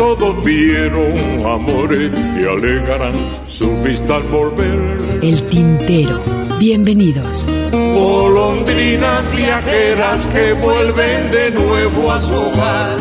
Todos vieron amores y alegarán su vista al volver. El tintero. Bienvenidos. Golondrinas viajeras que vuelven de nuevo a su hogar.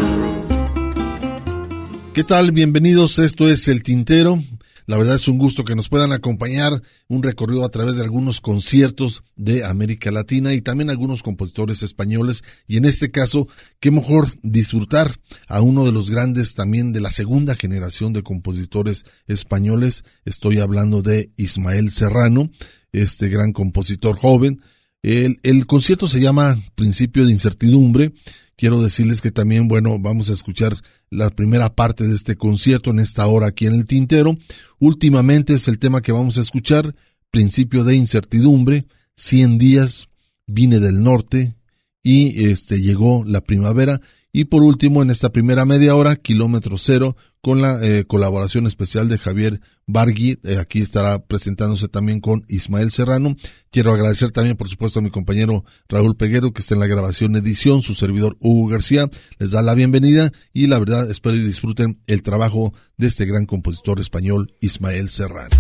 ¿Qué tal? Bienvenidos. Esto es El Tintero. La verdad es un gusto que nos puedan acompañar un recorrido a través de algunos conciertos de América Latina y también algunos compositores españoles y en este caso, qué mejor disfrutar a uno de los grandes también de la segunda generación de compositores españoles. Estoy hablando de Ismael Serrano, este gran compositor joven. El, el concierto se llama Principio de Incertidumbre. Quiero decirles que también, bueno, vamos a escuchar la primera parte de este concierto en esta hora aquí en el Tintero. Últimamente es el tema que vamos a escuchar, Principio de Incertidumbre, 100 días, vine del norte y este llegó la primavera y por último, en esta primera media hora, kilómetro cero, con la eh, colaboración especial de Javier Bargui. Eh, aquí estará presentándose también con Ismael Serrano. Quiero agradecer también, por supuesto, a mi compañero Raúl Peguero, que está en la grabación edición, su servidor Hugo García. Les da la bienvenida y la verdad espero y disfruten el trabajo de este gran compositor español, Ismael Serrano.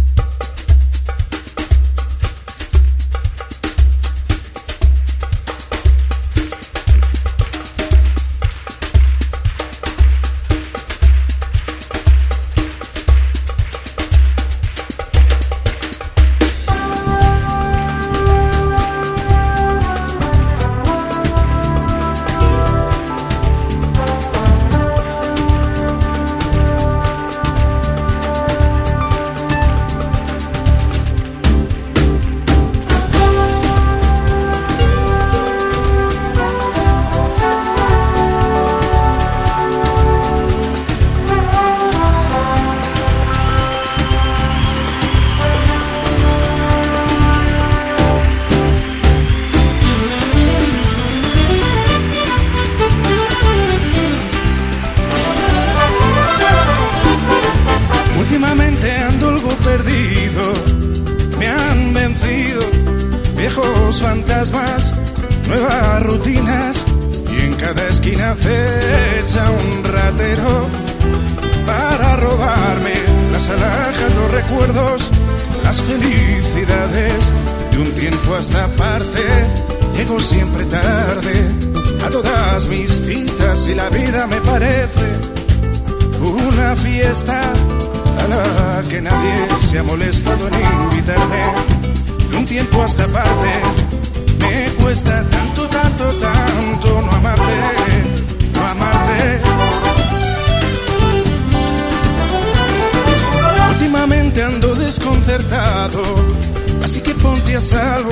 Así que ponte a salvo.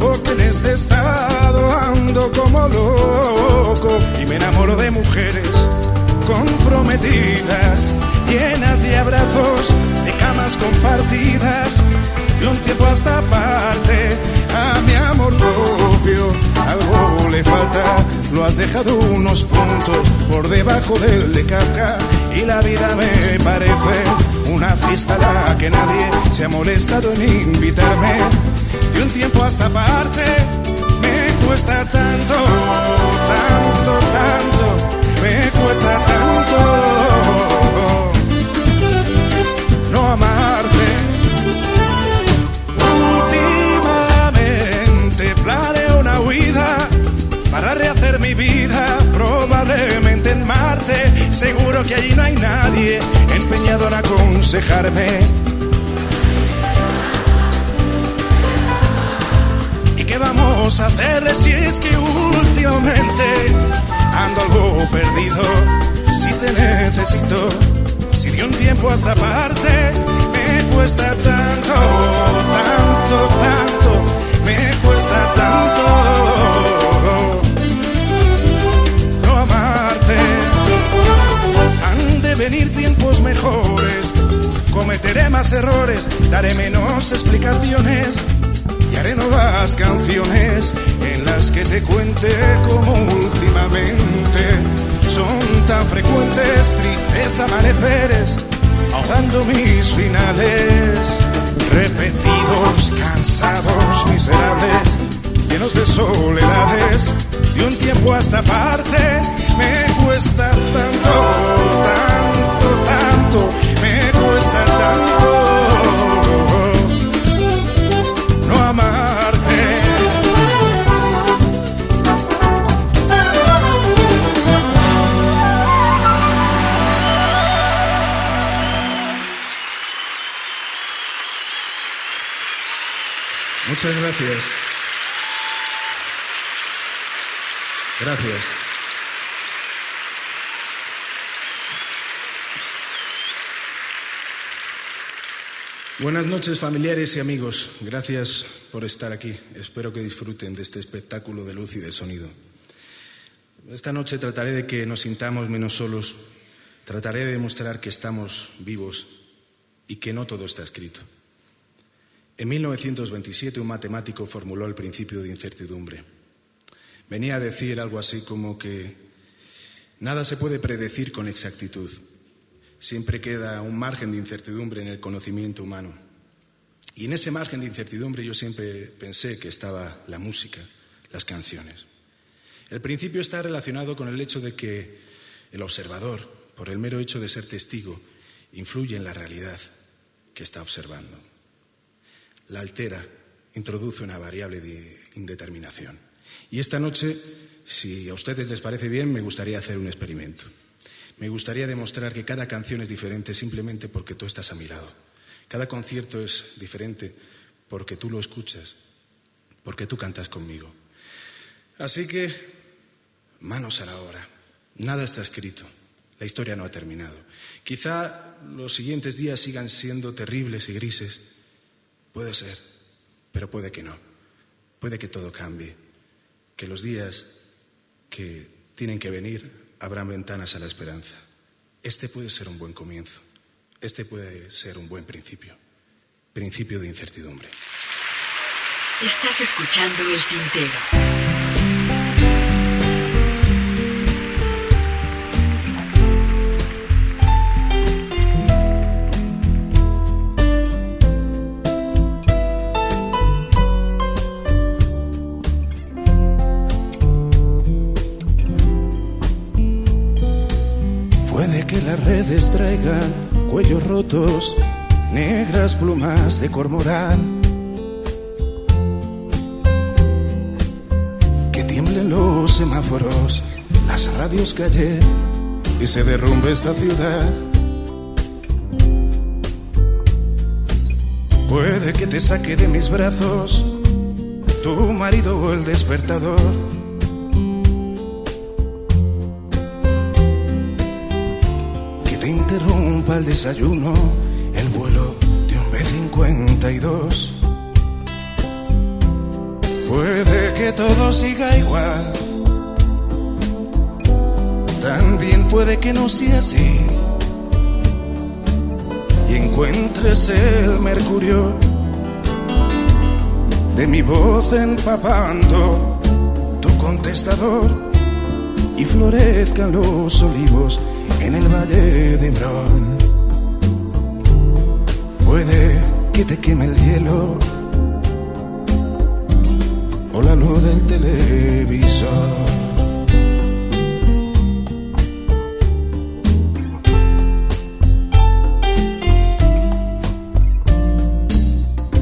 Porque en este estado ando como loco y me enamoro de mujeres comprometidas, llenas de abrazos, de camas compartidas, y un tiempo hasta parte a mi amor propio. Algo le falta, lo has dejado unos puntos por debajo del de Kafka y la vida me parece una fiesta a la que nadie se ha molestado en invitarme. De un tiempo hasta parte me cuesta tanto, tanto, tanto Marte. Seguro que allí no hay nadie empeñado en aconsejarme. ¿Y qué vamos a hacer si es que últimamente ando algo perdido. Si te necesito, si de un tiempo a esta parte me cuesta tanto, tanto, tanto, me cuesta tanto de venir tiempos mejores. Cometeré más errores, daré menos explicaciones y haré nuevas canciones en las que te cuente como últimamente. Son tan frecuentes tristes amaneceres ahogando mis finales. Repetidos, cansados, miserables, llenos de soledades de un tiempo hasta parte me cuesta tanto, tanto, tanto, me cuesta tanto no amarte. Muchas gracias. Gracias. Buenas noches familiares y amigos. Gracias por estar aquí. Espero que disfruten de este espectáculo de luz y de sonido. Esta noche trataré de que nos sintamos menos solos. Trataré de demostrar que estamos vivos y que no todo está escrito. En 1927 un matemático formuló el principio de incertidumbre. Venía a decir algo así como que nada se puede predecir con exactitud. Siempre queda un margen de incertidumbre en el conocimiento humano. Y en ese margen de incertidumbre yo siempre pensé que estaba la música, las canciones. El principio está relacionado con el hecho de que el observador, por el mero hecho de ser testigo, influye en la realidad que está observando. La altera, introduce una variable de indeterminación. Y esta noche, si a ustedes les parece bien, me gustaría hacer un experimento. Me gustaría demostrar que cada canción es diferente simplemente porque tú estás a mi lado. Cada concierto es diferente porque tú lo escuchas, porque tú cantas conmigo. Así que, manos a la obra. Nada está escrito. La historia no ha terminado. Quizá los siguientes días sigan siendo terribles y grises. Puede ser, pero puede que no. Puede que todo cambie. Que los días que tienen que venir abran ventanas a la esperanza. Este puede ser un buen comienzo. Este puede ser un buen principio. Principio de incertidumbre. Estás escuchando el tintero. Cuellos rotos, negras plumas de cormorán. Que tiemblen los semáforos, las radios ayer y se derrumbe esta ciudad. Puede que te saque de mis brazos tu marido o el despertador. Interrumpa el desayuno, el vuelo de un B-52. Puede que todo siga igual. También puede que no sea así. Y encuentres el mercurio de mi voz empapando tu contestador y florezcan los olivos en el valle de Hebrón. Puede que te queme el hielo o la luz del televisor.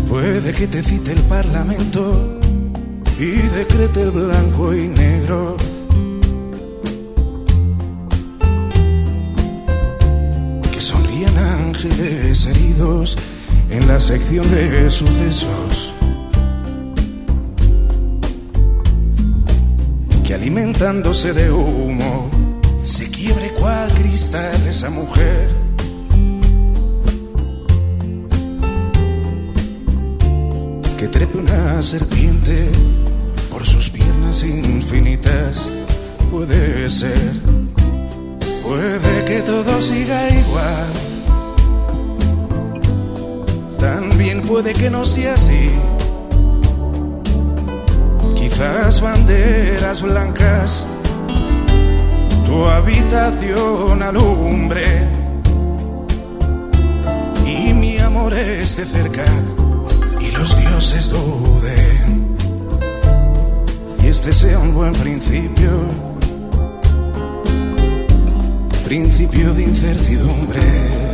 Puede que te cite el parlamento y decrete el blanco y negro. Ángeles heridos en la sección de sucesos. Que alimentándose de humo se quiebre cual cristal esa mujer. que trepe una serpiente por sus piernas infinitas. Puede ser, puede que todo siga igual. También puede que no sea así. Quizás banderas blancas tu habitación alumbre. Y mi amor esté cerca y los dioses duden. Y este sea un buen principio principio de incertidumbre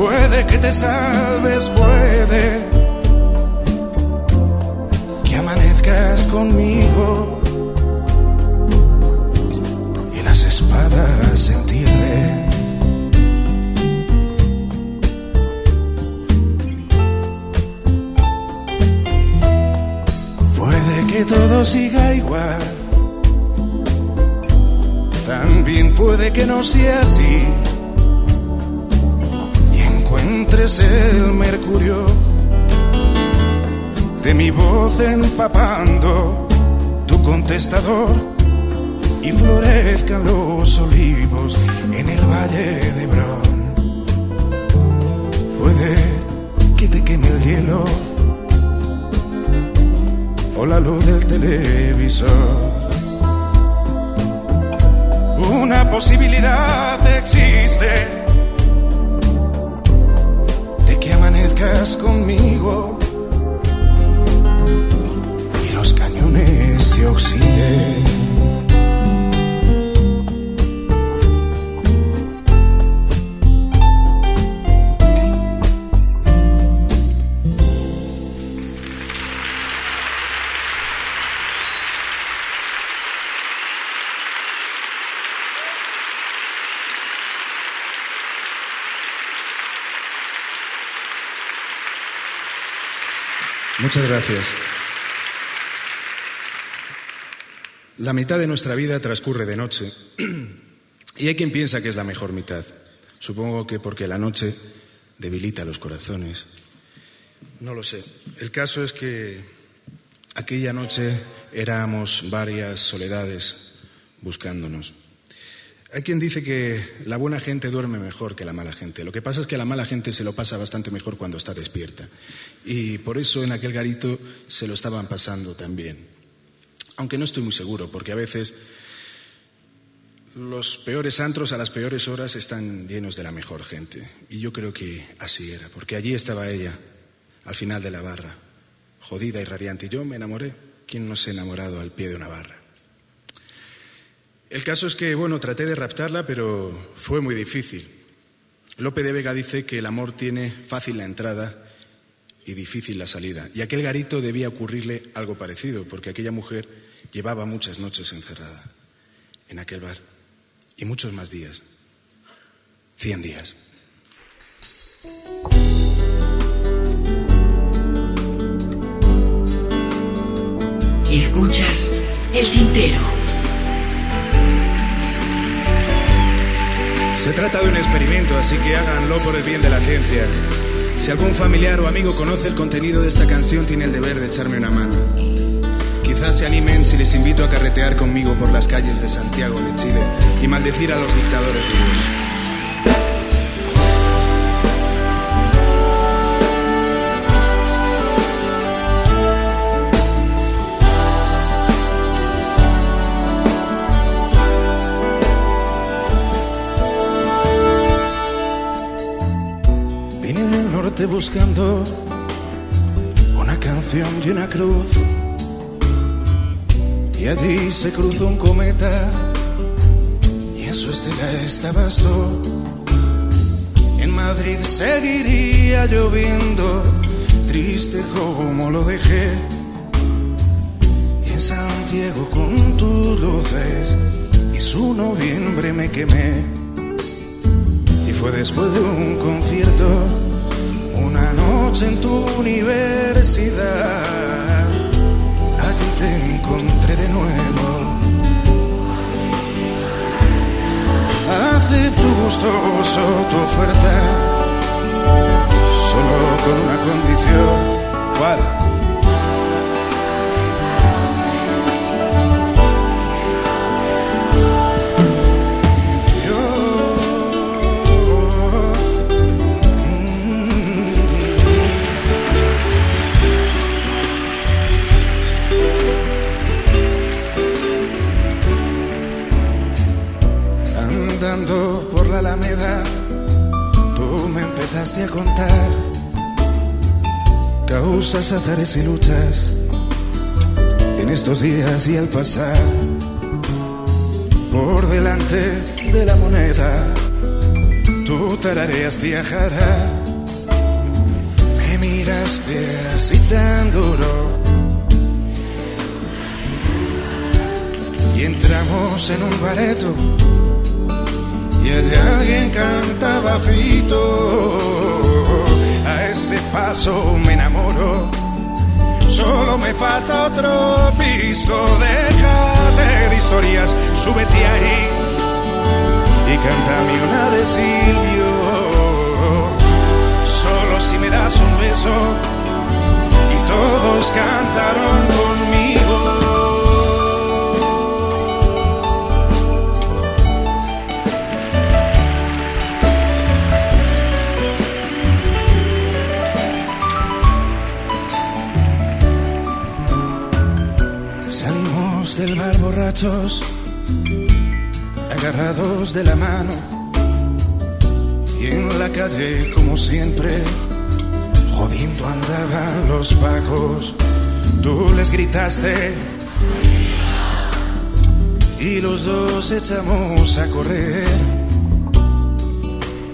puede que te salves puede que amanezcas conmigo las espadas se entierren. Puede que todo siga igual, también puede que no sea así. Encuentres el mercurio de mi voz empapando tu contestador y florezcan los olivos en el valle de Bron. Puede que te queme el hielo o la luz del televisor. Una posibilidad existe conmigo y los cañones se oxiden. Muchas gracias. La mitad de nuestra vida transcurre de noche y hay quien piensa que es la mejor mitad. Supongo que porque la noche debilita los corazones. No lo sé. El caso es que aquella noche éramos varias soledades buscándonos. Hay quien dice que la buena gente duerme mejor que la mala gente. Lo que pasa es que la mala gente se lo pasa bastante mejor cuando está despierta. Y por eso en aquel garito se lo estaban pasando también. Aunque no estoy muy seguro, porque a veces los peores antros a las peores horas están llenos de la mejor gente. Y yo creo que así era, porque allí estaba ella, al final de la barra, jodida y radiante. Y yo me enamoré. ¿Quién no se ha enamorado al pie de una barra? El caso es que, bueno, traté de raptarla, pero fue muy difícil. Lope de Vega dice que el amor tiene fácil la entrada y difícil la salida. Y a aquel garito debía ocurrirle algo parecido, porque aquella mujer llevaba muchas noches encerrada en aquel bar y muchos más días. Cien días. Escuchas el tintero. Se trata de un experimento, así que háganlo por el bien de la ciencia. Si algún familiar o amigo conoce el contenido de esta canción, tiene el deber de echarme una mano. Quizás se animen si les invito a carretear conmigo por las calles de Santiago de Chile y maldecir a los dictadores vivos. Buscando una canción y una cruz. Y allí se cruzó un cometa y en su estela estabas tú. En Madrid seguiría lloviendo, triste como lo dejé. Y en Santiago con tus luces y su noviembre me quemé. Y fue después de un concierto una noche en tu universidad, allí te encontré de nuevo. Acepto gustoso tu oferta, solo con una condición. ¿Cuál? Empezaste a contar causas, azares y luchas en estos días y al pasar por delante de la moneda, tú tarareas viajará. Me miraste así tan duro y entramos en un bareto de alguien cantaba fito. A este paso me enamoro, solo me falta otro pisco. Déjate de historias, súbete ahí y cántame una de Silvio. Solo si me das un beso y todos cantaron conmigo. Del bar borrachos, agarrados de la mano, y en la calle, como siempre, jodiendo andaban los pacos. Tú les gritaste, y los dos echamos a correr.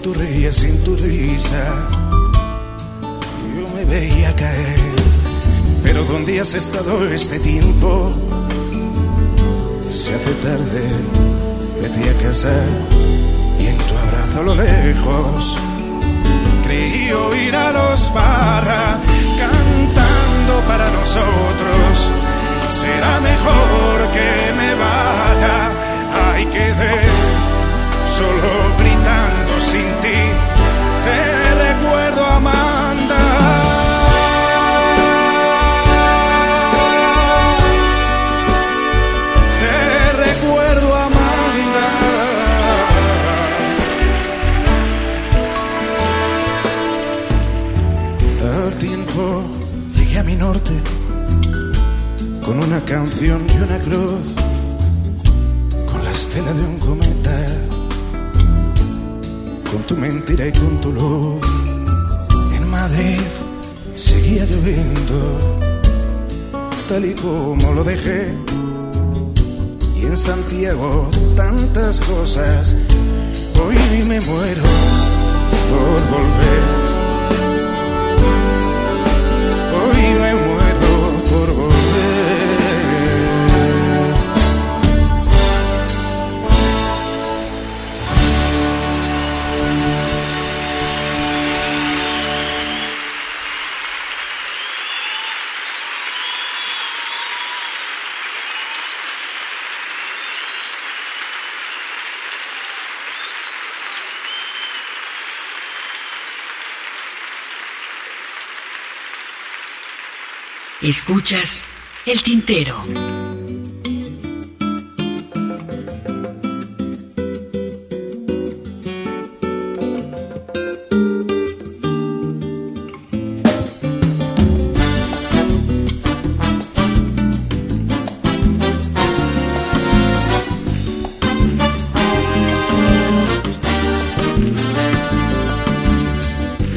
Tú reías sin tu risa, yo me veía caer. Pero ¿dónde has estado este tiempo? Se hace tarde, vete a casa y en tu abrazo a lo lejos creí oír a los parra cantando para nosotros. Será mejor que me vaya, hay que solo gritando sin ti. Escuchas el tintero.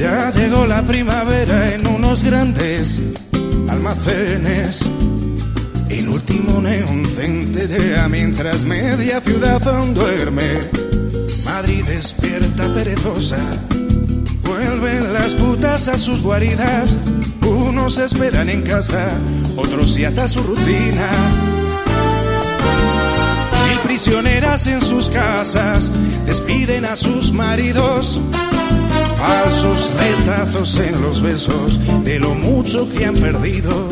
Ya llegó la primavera en unos grandes aún duerme. Madrid despierta perezosa. Vuelven las putas a sus guaridas. Unos esperan en casa, otros se ata su rutina. Mil prisioneras en sus casas despiden a sus maridos. Falsos retazos en los besos de lo mucho que han perdido.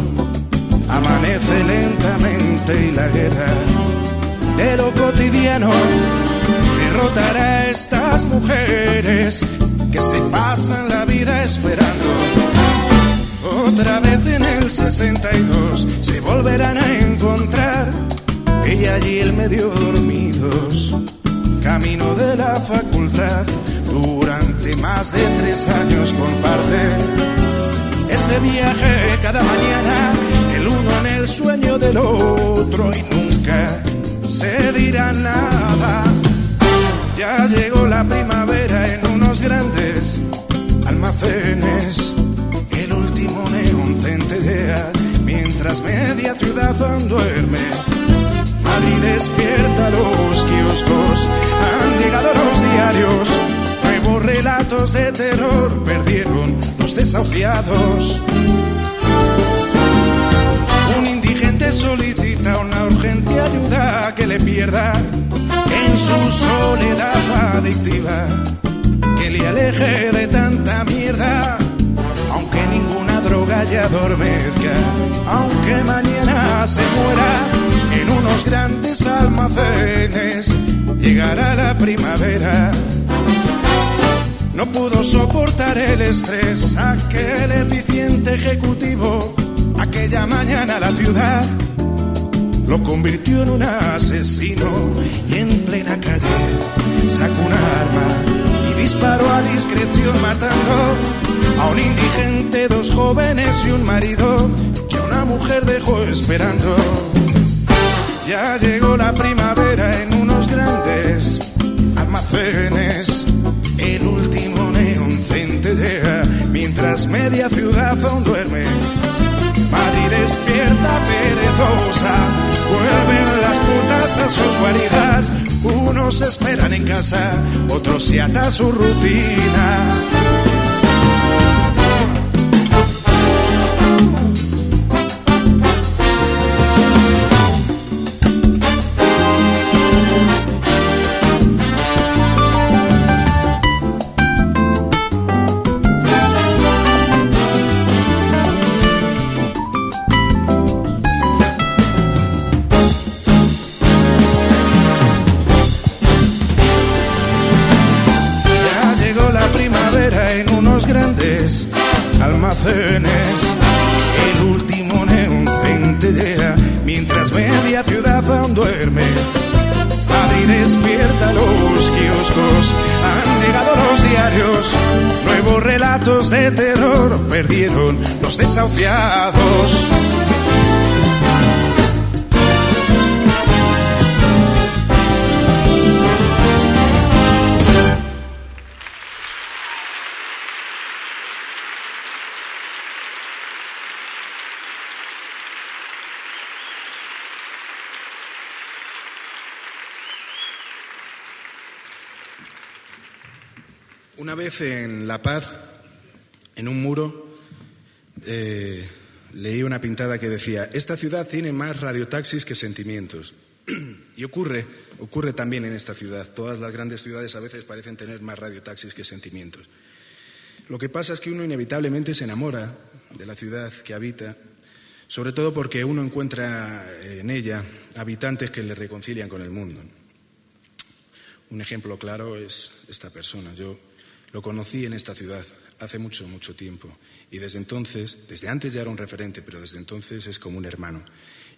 Amanece lentamente y la guerra de lo cotidiano derrotará a estas mujeres que se pasan la vida esperando. Otra vez en el 62 se volverán a encontrar ella y el medio dormidos, camino de la facultad durante más de tres años comparte ese viaje cada mañana, el uno en el sueño del otro y nunca se dirá nada. Ya la primavera en unos grandes almacenes. El último neón centellea mientras media ciudad duerme. Madrid despierta los kioscos, han llegado los diarios. Nuevos relatos de terror perdieron los desahuciados. Indigente solicita una urgente ayuda que le pierda en su soledad adictiva, que le aleje de tanta mierda, aunque ninguna droga ya adormezca, aunque mañana se muera en unos grandes almacenes, llegará la primavera. No pudo soportar el estrés, aquel eficiente ejecutivo, aquella mañana la ciudad lo convirtió en un asesino y en plena calle sacó un arma y disparó a discreción matando a un indigente, dos jóvenes y un marido que a una mujer dejó esperando. Ya llegó la primavera en unos grandes almacenes, el último neón centellea mientras media ciudad aún duerme. Madrid despierta perezosa, vuelven las putas a sus guaridas, unos esperan en casa, otros se ata a su rutina. Una vez en La Paz, en un muro, eh, leí una pintada que decía, esta ciudad tiene más radiotaxis que sentimientos. y ocurre, ocurre también en esta ciudad. Todas las grandes ciudades a veces parecen tener más radiotaxis que sentimientos. Lo que pasa es que uno inevitablemente se enamora de la ciudad que habita, sobre todo porque uno encuentra en ella habitantes que le reconcilian con el mundo. Un ejemplo claro es esta persona. Yo lo conocí en esta ciudad hace mucho, mucho tiempo. Y desde entonces, desde antes ya era un referente, pero desde entonces es como un hermano.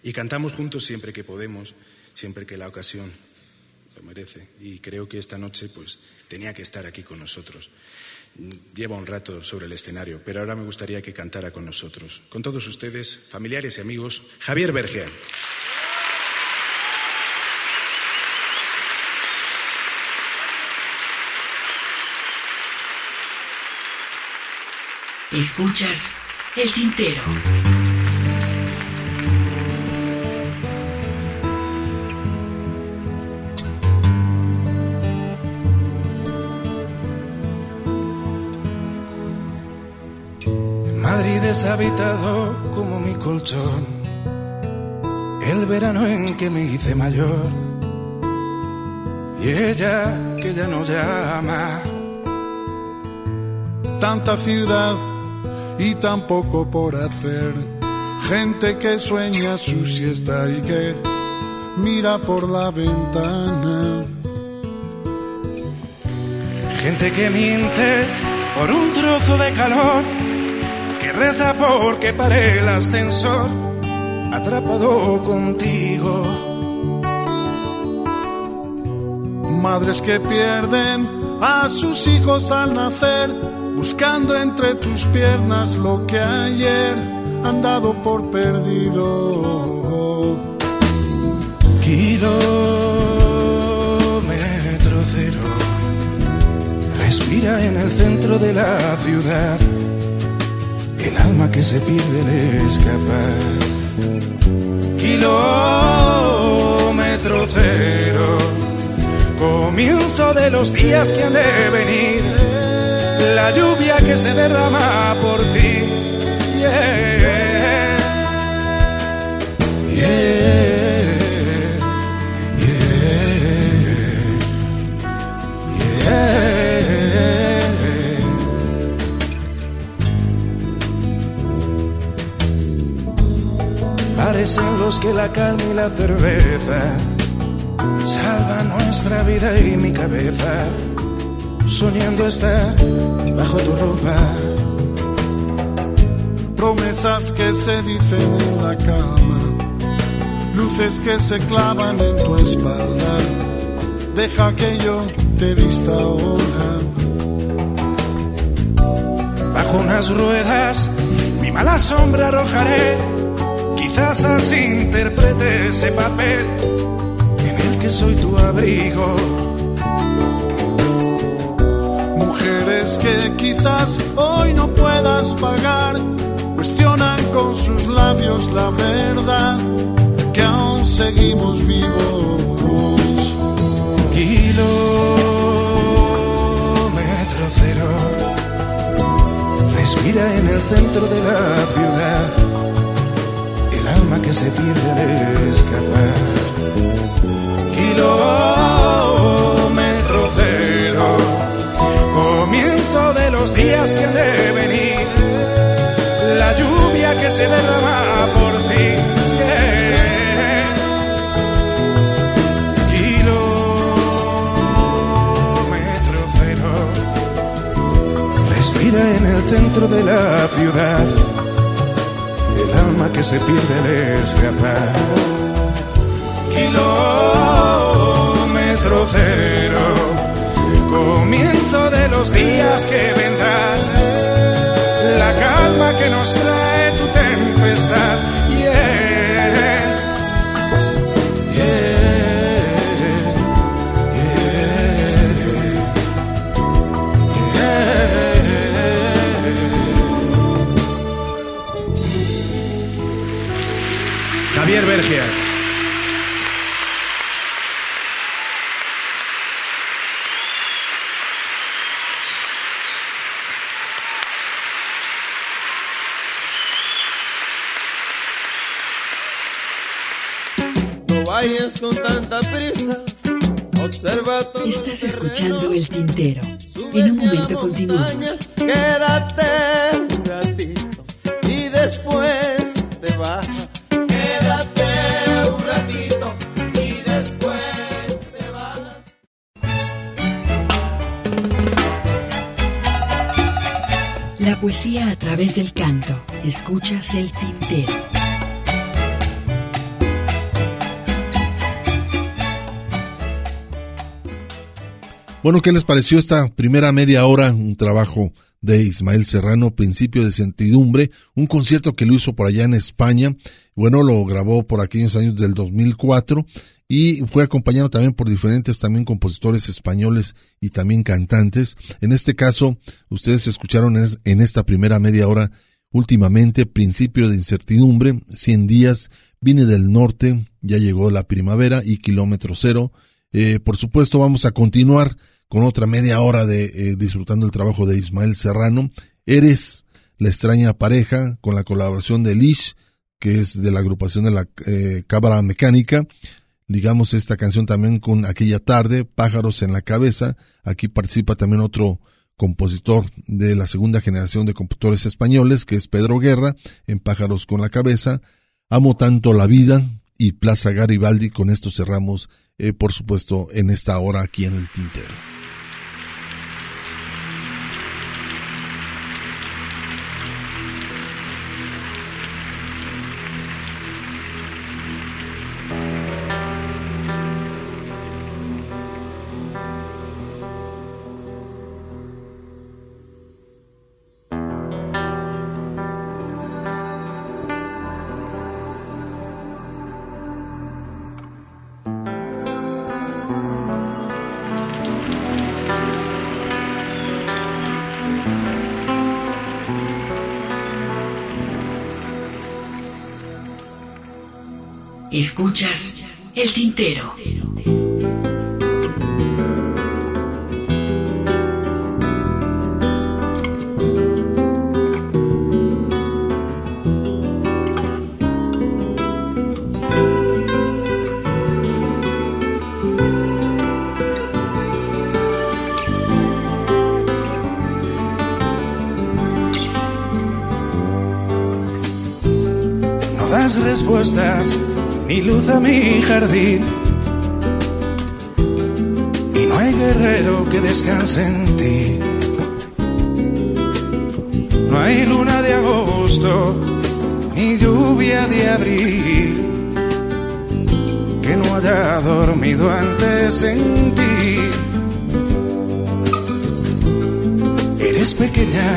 Y cantamos juntos siempre que podemos, siempre que la ocasión lo merece. Y creo que esta noche, pues, tenía que estar aquí con nosotros. Lleva un rato sobre el escenario, pero ahora me gustaría que cantara con nosotros. Con todos ustedes, familiares y amigos, Javier Berger. Escuchas el tintero. Madrid deshabitado como mi colchón, el verano en que me hice mayor, y ella que ya no llama, tanta ciudad y tan poco por hacer. Gente que sueña su siesta y que mira por la ventana. gente que miente por un trozo de calor, que reza porque pare el ascensor, atrapado contigo. Madres que pierden a sus hijos al nacer, buscando entre tus piernas lo que ayer han dado por perdido. Kilómetro cero, respira en el centro de la ciudad. El alma que se pierde al escapar. Kilómetro cero. Comienzo de los días que han de venir. La lluvia que se derrama por ti. Yeah. Parecen los que la calma y la cerveza salvan nuestra vida y mi cabeza, soñando estar bajo tu ropa. Promesas que se dicen en la cama, luces que se clavan en tu espalda. Deja que yo te vista ahora. Bajo unas ruedas, mi mala sombra arrojaré. Quizás así interprete ese papel en el que soy tu abrigo. Mujeres que quizás hoy no puedas pagar, cuestionan con sus labios la verdad que aún seguimos vivos. Kilómetro cero. Respira en el centro de la ciudad. El alma que se pierde al escapar. Kilómetro los días que han de venir. La lluvia que se derrama por ti. Kilómetro cero. Respira en el centro de la ciudad. El alma que se pierde al escapar. Kilómetro cero. Comienzo de los días que vendrán. La calma que nos trae tu tempestad. Yeah. Javier Bergia. Tanta prisa. Observa todo Estás el escuchando. El Tintero. En un momento continuamos. Quédate un ratito y después te vas. Quédate un ratito y después te vas. La poesía a través del canto. Escuchas El Tintero. Bueno, ¿qué les pareció esta primera media hora? Un trabajo de Ismael Serrano, Principio de Sentidumbre, un concierto que lo hizo por allá en España. Bueno, lo grabó por aquellos años del 2004 y fue acompañado también por diferentes también compositores españoles y también cantantes. En este caso, ustedes escucharon es- en esta primera media hora últimamente Principio de Incertidumbre, 100 días, vine del norte, ya llegó la primavera y kilómetro cero. Eh, por supuesto, vamos a continuar con otra media hora de eh, disfrutando el trabajo de Ismael Serrano. Eres la extraña pareja con la colaboración de Lish, que es de la agrupación de la eh, Cámara Mecánica. Ligamos esta canción también con aquella tarde, Pájaros en la cabeza. Aquí participa también otro compositor de la segunda generación de compositores españoles, que es Pedro Guerra, en Pájaros con la cabeza. Amo tanto la vida y Plaza Garibaldi. Con esto cerramos, eh, por supuesto, en esta hora aquí en el Tintero. El tintero. Respuestas ni luz a mi jardín. Y no hay guerrero que descanse en ti. No hay luna de agosto ni lluvia de abril que no haya dormido antes en ti. Eres pequeña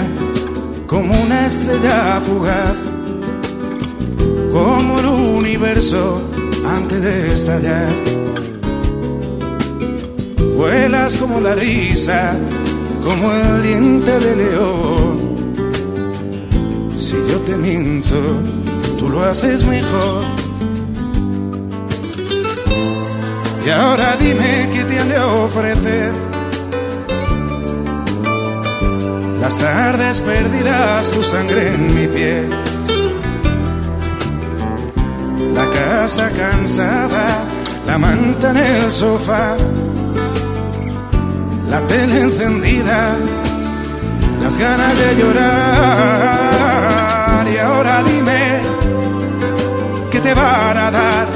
como una estrella fugaz como universo antes de estallar. Vuelas como la risa, como el diente de león. Si yo te miento, tú lo haces mejor. Y ahora dime qué te han de ofrecer. Las tardes perdidas, tu sangre en mi piel casa cansada, la manta en el sofá, la tele encendida, las ganas de llorar. Y ahora dime qué te van a dar.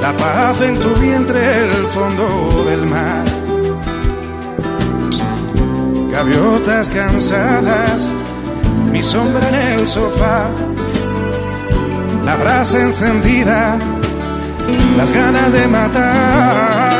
La paz en tu vientre, el fondo del mar. Gaviotas cansadas, mi sombra en el sofá la brasa encendida, las ganas de matar.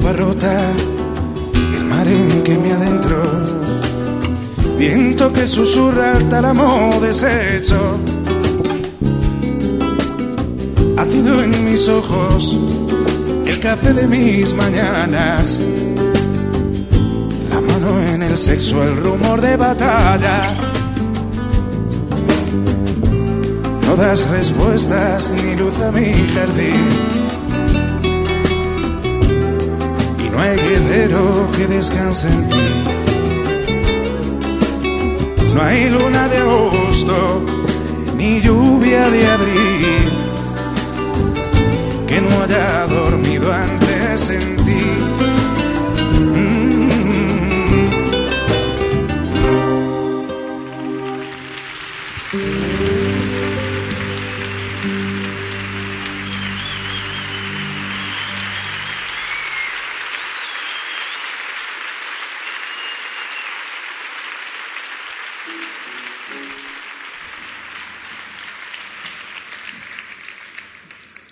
Copa rota, el mar en que me adentro, viento que susurra al tálamo deshecho, ácido en mis ojos, el café de mis mañanas, la mano en el sexo, el rumor de batalla. No das respuestas ni luz a mi jardín. No hay guerrero que descanse en ti. No hay luna de agosto, ni lluvia de abril, que no haya dormido antes en ti.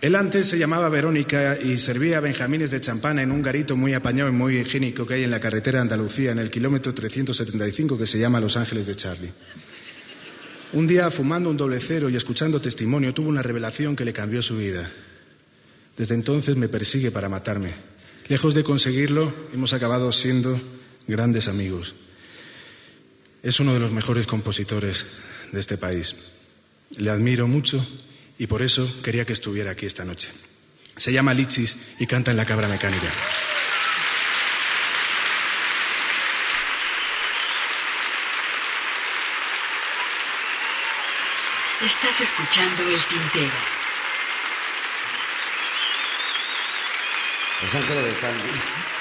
Él antes se llamaba Verónica y servía benjamines de champán en un garito muy apañado y muy higiénico que hay en la carretera Andalucía, en el kilómetro 375 que se llama Los Ángeles de Charlie. Un día, fumando un doble cero y escuchando testimonio, tuvo una revelación que le cambió su vida. Desde entonces me persigue para matarme. Lejos de conseguirlo, hemos acabado siendo grandes amigos. Es uno de los mejores compositores de este país. Le admiro mucho y por eso quería que estuviera aquí esta noche. Se llama Lichis y canta en la cabra mecánica. Estás escuchando el tintero. Los Ángeles de Charlie.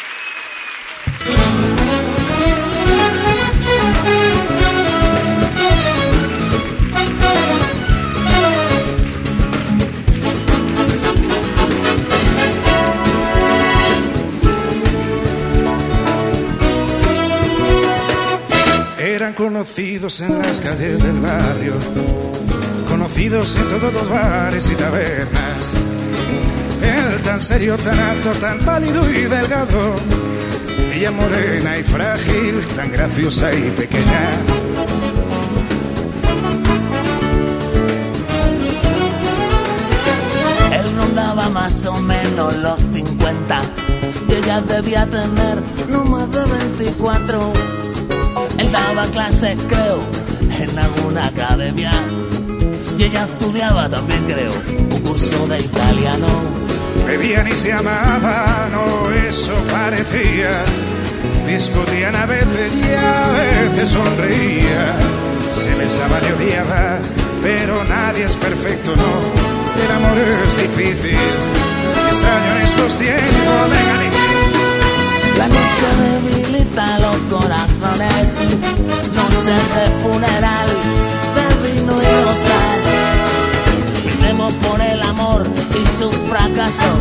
Conocidos en las calles del barrio, conocidos en todos los bares y tabernas. Él tan serio, tan alto, tan pálido y delgado. Ella morena y frágil, tan graciosa y pequeña. Él rondaba más o menos los 50 y ella debía tener no más de 24. Él daba clases, creo, en alguna academia y ella estudiaba también, creo, un curso de italiano. Bebían y se amaban, o eso parecía. Discutían a veces y a veces sonreía. Se besaban y odiaban, pero nadie es perfecto, no. El amor es difícil. Extraño en estos tiempos, vengan La noche los corazones, noche de funeral, de vino y rosas. Brindemos por el amor y su fracaso,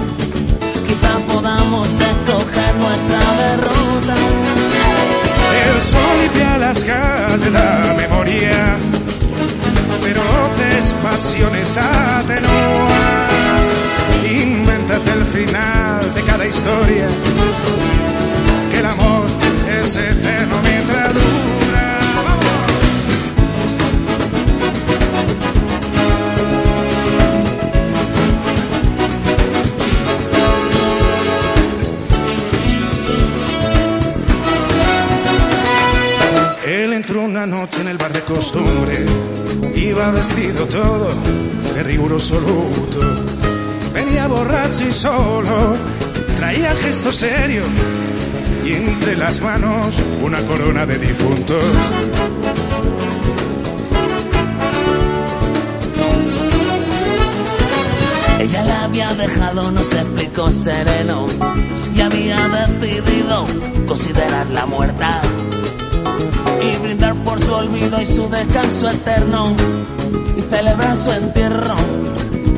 quizá podamos escoger nuestra derrota. El sol limpia las calles, la memoria, pero pasiones atenúa. Invéntate el final de cada historia, es eterno mientras dura. Entró una noche en el bar de costumbre, iba vestido todo de riguroso luto. Venía borracho y solo, traía gesto serio y entre las manos una corona de difuntos. Ella la había dejado, no se explicó sereno, y había decidido considerarla muerta y brindar por su olvido y su descanso eterno y celebrar su entierro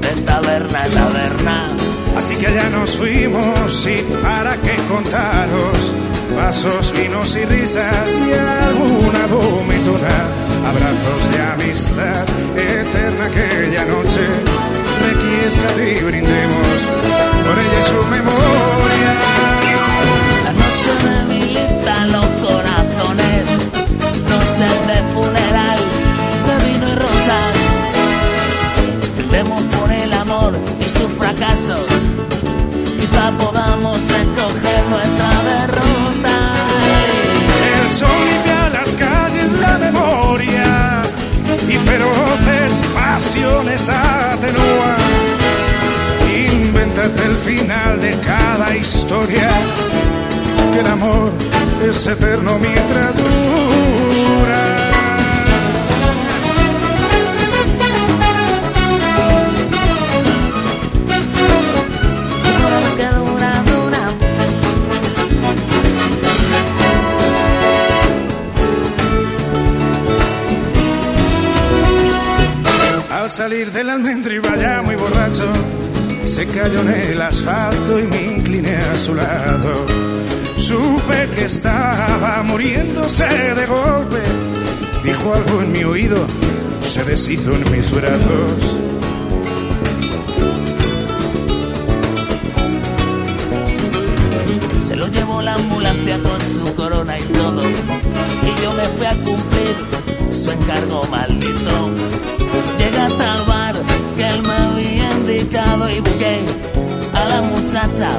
de taberna en taberna. Así que allá nos fuimos y para qué contaros vasos, vinos y risas y alguna vomitona, abrazos de amistad eterna aquella noche. Requiescat y brindemos por ella y su memoria. La noche debilita los corazones, noche de funeral, de vino y rosas. Brindemos por el amor y sus fracasos, final de cada historia, que el amor es eterno mientras dura. Salir del almendro se cayó en el asfalto y me incliné a su lado. Supe que estaba muriéndose de golpe, dijo algo en mi oído, se deshizo en mis brazos. Se lo llevó la ambulancia con su corona y todo. Y yo me fui a cumplir y a la muchacha.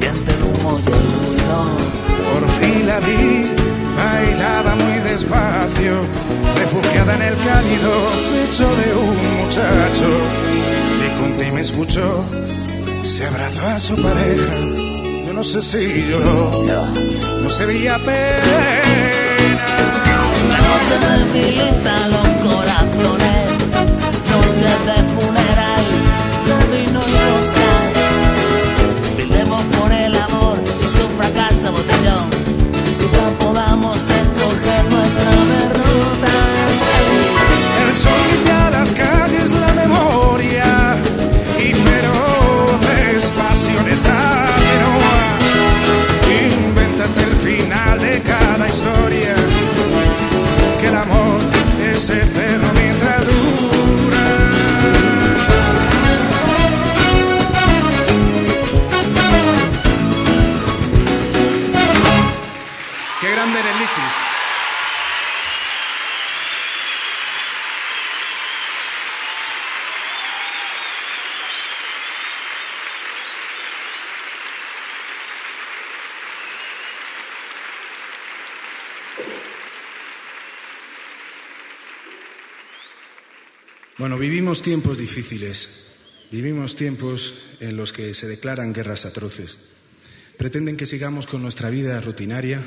Diente el humo y el ruido. Por fin la vi, bailaba muy despacio, refugiada en el cálido pecho de un muchacho. Y me escuchó, se abrazó a su pareja. Yo no sé si lloró, no se veía pena. La noche debilita los corazones, noche de funeral, amor, ese tiempos difíciles, vivimos tiempos en los que se declaran guerras atroces. Pretenden que sigamos con nuestra vida rutinaria,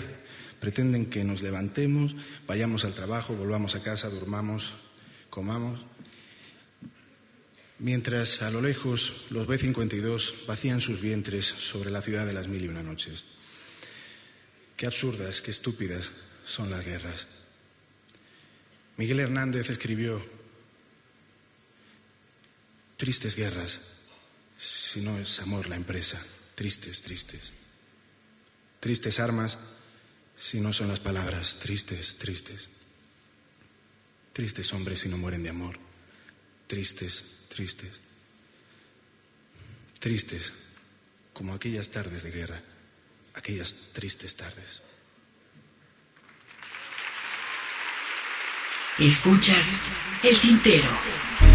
pretenden que nos levantemos, vayamos al trabajo, volvamos a casa, durmamos, comamos, mientras a lo lejos los B-52 vacían sus vientres sobre la ciudad de las mil y una noches. Qué absurdas, qué estúpidas son las guerras. Miguel Hernández escribió, tristes guerras, si no es amor la empresa, tristes, tristes. Tristes armas, si no son las palabras, tristes, tristes. Tristes hombres si no mueren de amor, tristes, tristes. Tristes, como aquellas tardes de guerra, aquellas tristes tardes. Escuchas el tintero.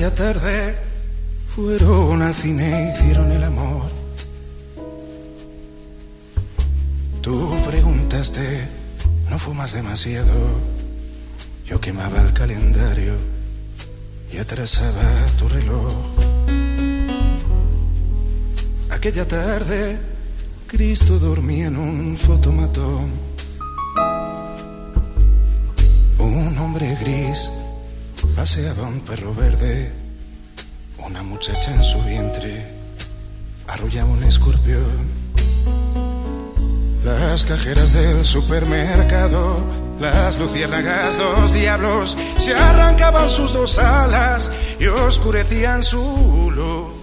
Aquella tarde fueron al cine, hicieron el amor. Tú preguntaste, ¿no fumas demasiado? Yo quemaba el calendario y atrasaba tu reloj. Aquella tarde, Cristo dormía en un fotomatón. Un hombre gris paseaba un perro verde. Una muchacha en su vientre arrullaba un escorpión. Las cajeras del supermercado, las luciérnagas, los diablos, se arrancaban sus dos alas y oscurecían su luz.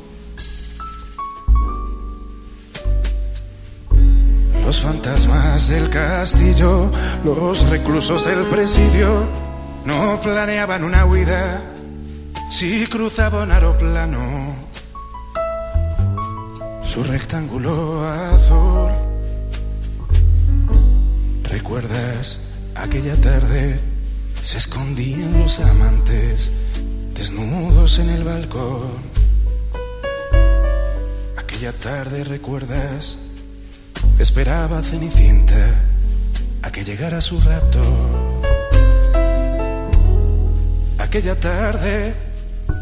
Los fantasmas del castillo, los reclusos del presidio, no planeaban una huida si cruzaban aeroplano. Su rectángulo azul. ¿Recuerdas aquella tarde? Se escondían los amantes desnudos en el balcón. Aquella tarde, ¿recuerdas? Esperaba Cenicienta a que llegara su rapto. Aquella tarde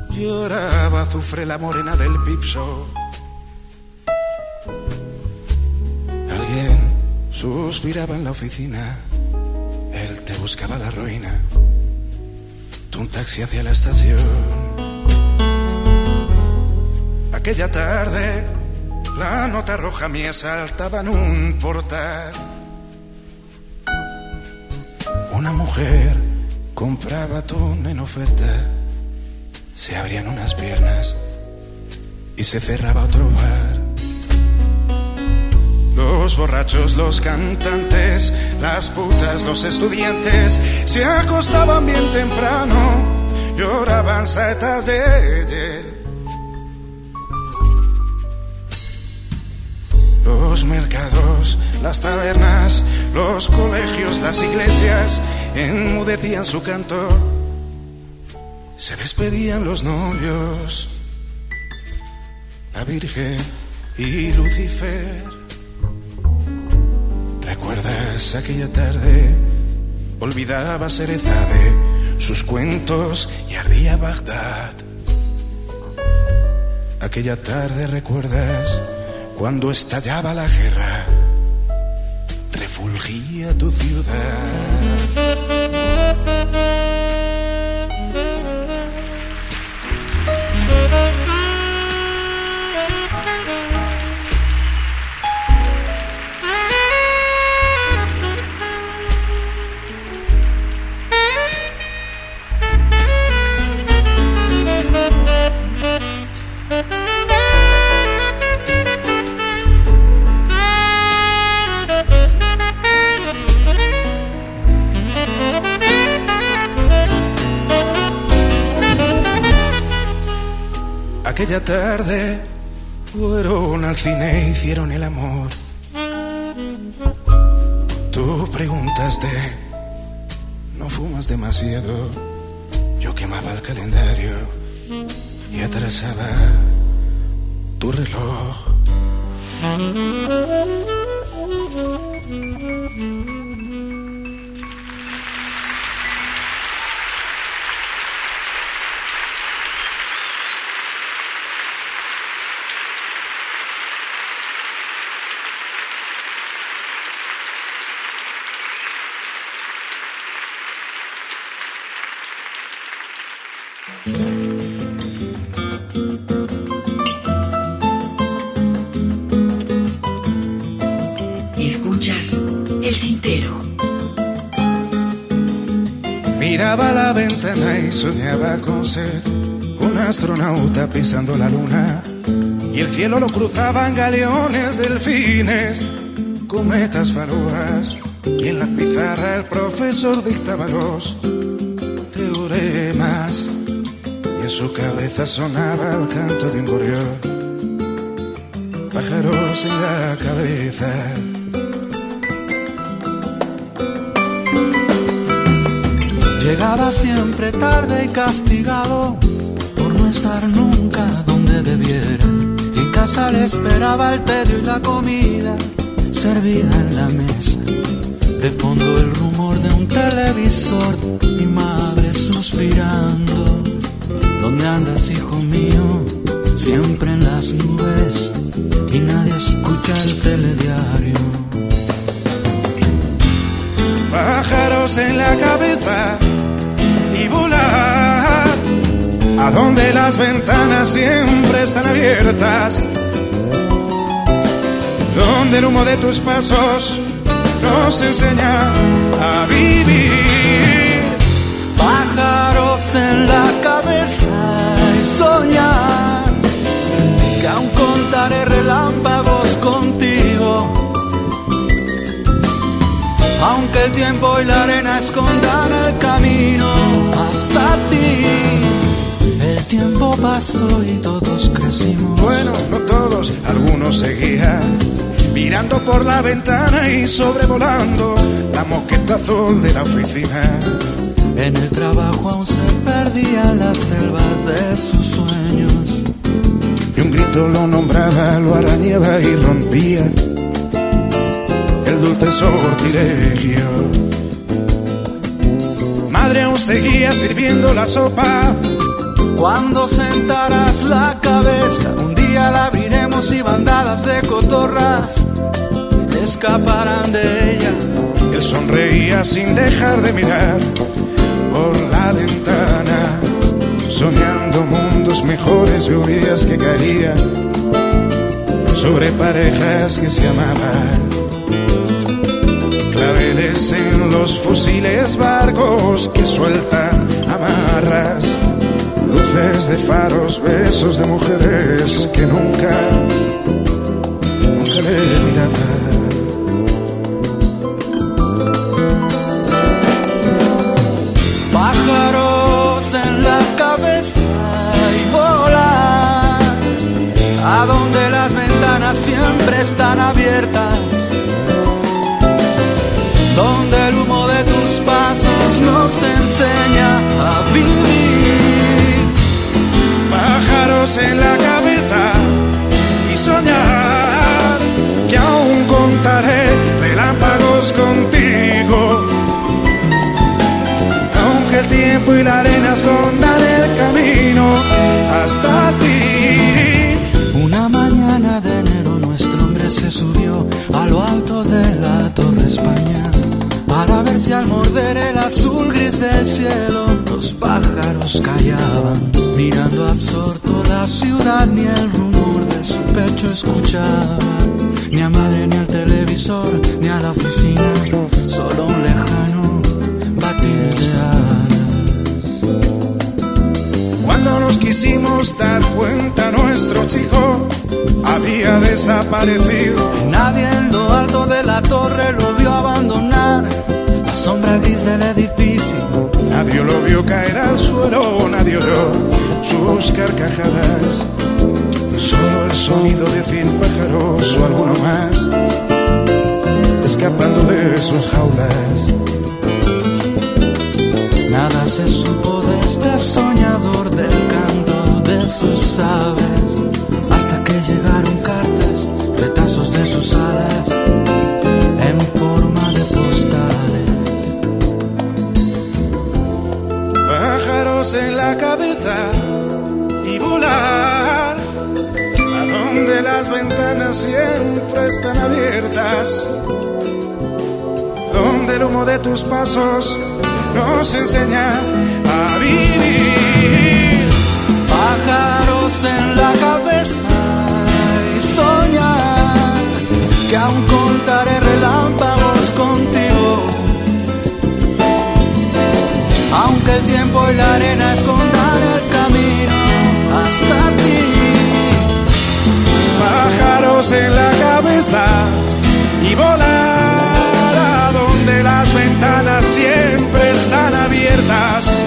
lloraba Azufre la morena del Pip Show. Alguien suspiraba en la oficina. Él te buscaba la ruina. Tú un taxi hacia la estación. Aquella tarde, la nota roja mía saltaba en un portal. Una mujer compraba atún en oferta. Se abrían unas piernas y se cerraba otro bar. Los borrachos, los cantantes, las putas, los estudiantes se acostaban bien temprano, lloraban saetas de hiel. Los mercados, las tabernas, los colegios, las iglesias enmudecían su canto. Se despedían los novios, la Virgen y Lucifer. ¿Recuerdas aquella tarde? Olvidaba Serezade, sus cuentos y ardía Bagdad. Aquella tarde, ¿recuerdas? Cuando estallaba la guerra, refulgía tu ciudad. Aquella tarde fueron al cine e hicieron el amor. Tú preguntaste, ¿no fumas demasiado? Yo quemaba el calendario y atrasaba tu reloj. Astronauta pisando la luna. Y el cielo lo cruzaban galeones, delfines, cometas, faroas. Y en la pizarra el profesor dictaba los teoremas. Y en su cabeza sonaba el canto de un gorrión. Pájaros en la cabeza. Llegaba siempre tarde y castigado estar nunca donde debiera. Y en casa le esperaba el tedio y la comida servida en la mesa. De fondo el rumor de un televisor, mi madre suspirando. ¿Dónde andas, hijo mío? Siempre en las nubes y nadie escucha el telediario. pájaros en la cabeza y volar a donde las ventanas siempre están abiertas, donde el humo de tus pasos nos enseña a vivir. Pájaros en la cabeza y soñar que aún contaré relámpagos contigo. Aunque el tiempo y la arena escondan el camino hasta ti. Tiempo pasó y todos crecimos. Bueno, no todos, algunos seguían mirando por la ventana y sobrevolando la moqueta azul de la oficina. En el trabajo aún se perdía la selva de sus sueños. Y un grito lo nombraba, lo arañaba y rompía el dulce sortilegio. Madre aún seguía sirviendo la sopa. Cuando sentarás la cabeza, un día la abriremos y bandadas de cotorras escaparán de ella. Él sonreía sin dejar de mirar por la ventana, soñando mundos mejores, lluvias que caían sobre parejas que se amaban claveles en los fusiles, barcos que sueltan amarras, luces de faros, besos de mujeres que nunca, nunca le miraban. Pájaros en la cabeza y volar a donde las ventanas siempre están abiertas donde el humo de tus pasos nos enseña a vivir. En la cabeza y soñar que aún contaré relámpagos contigo. Aunque el tiempo y la arena escondan el camino hasta ti. Una mañana de enero nuestro hombre se subió a lo alto de la Torre para ver si al morder el azul gris del cielo los pájaros callaban, mirando absorto la ciudad ni el rumor de su pecho escuchaba, ni a madre ni al televisor ni a la oficina, solo un lejano batir de alas. Cuando nos quisimos dar cuenta nuestro chico había desaparecido. Nadie en lo alto de la torre lo vio abandonar sombra gris del edificio. Nadie lo vio caer al suelo, nadie oyó sus carcajadas. Solo el sonido de cien pájaros o alguno más, escapando de sus jaulas. Nada se supo de este soñador del canto de sus aves, hasta que llegaron cartas, retazos de sus alas pájaros en la cabeza y volar a donde las ventanas siempre están abiertas, donde el humo de tus pasos nos enseña a vivir. Pájaros en la cabeza y soñar que aún contaré Aunque el tiempo y la arena escondan el camino hasta ti. Pájaros en la cabeza y volar a donde las ventanas siempre están abiertas.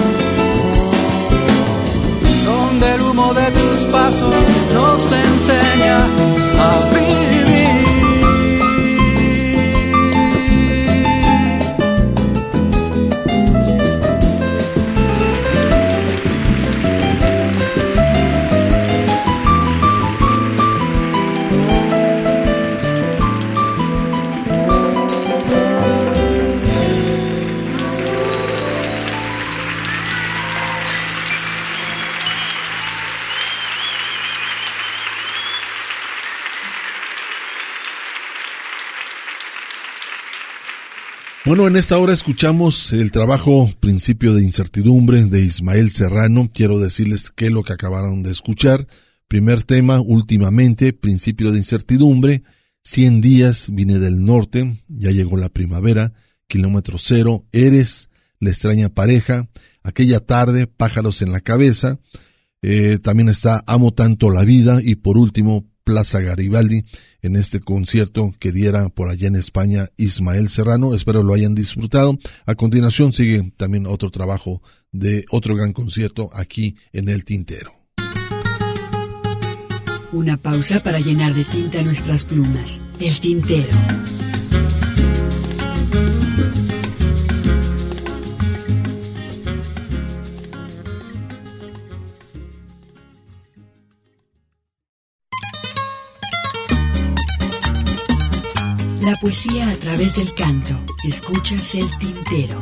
Donde el humo de tus pasos nos enseña a vivir. Bueno, en esta hora escuchamos el trabajo Principio de Incertidumbre de Ismael Serrano. Quiero decirles que lo que acabaron de escuchar. Primer tema, últimamente, Principio de Incertidumbre. 100 días, vine del norte, ya llegó la primavera, kilómetro cero, eres, la extraña pareja, aquella tarde, pájaros en la cabeza. Eh, también está Amo tanto la vida y por último, Plaza Garibaldi en este concierto que diera por allá en España Ismael Serrano. Espero lo hayan disfrutado. A continuación sigue también otro trabajo de otro gran concierto aquí en El Tintero. Una pausa para llenar de tinta nuestras plumas. El Tintero. La poesía a través del canto. Escuchas el tintero.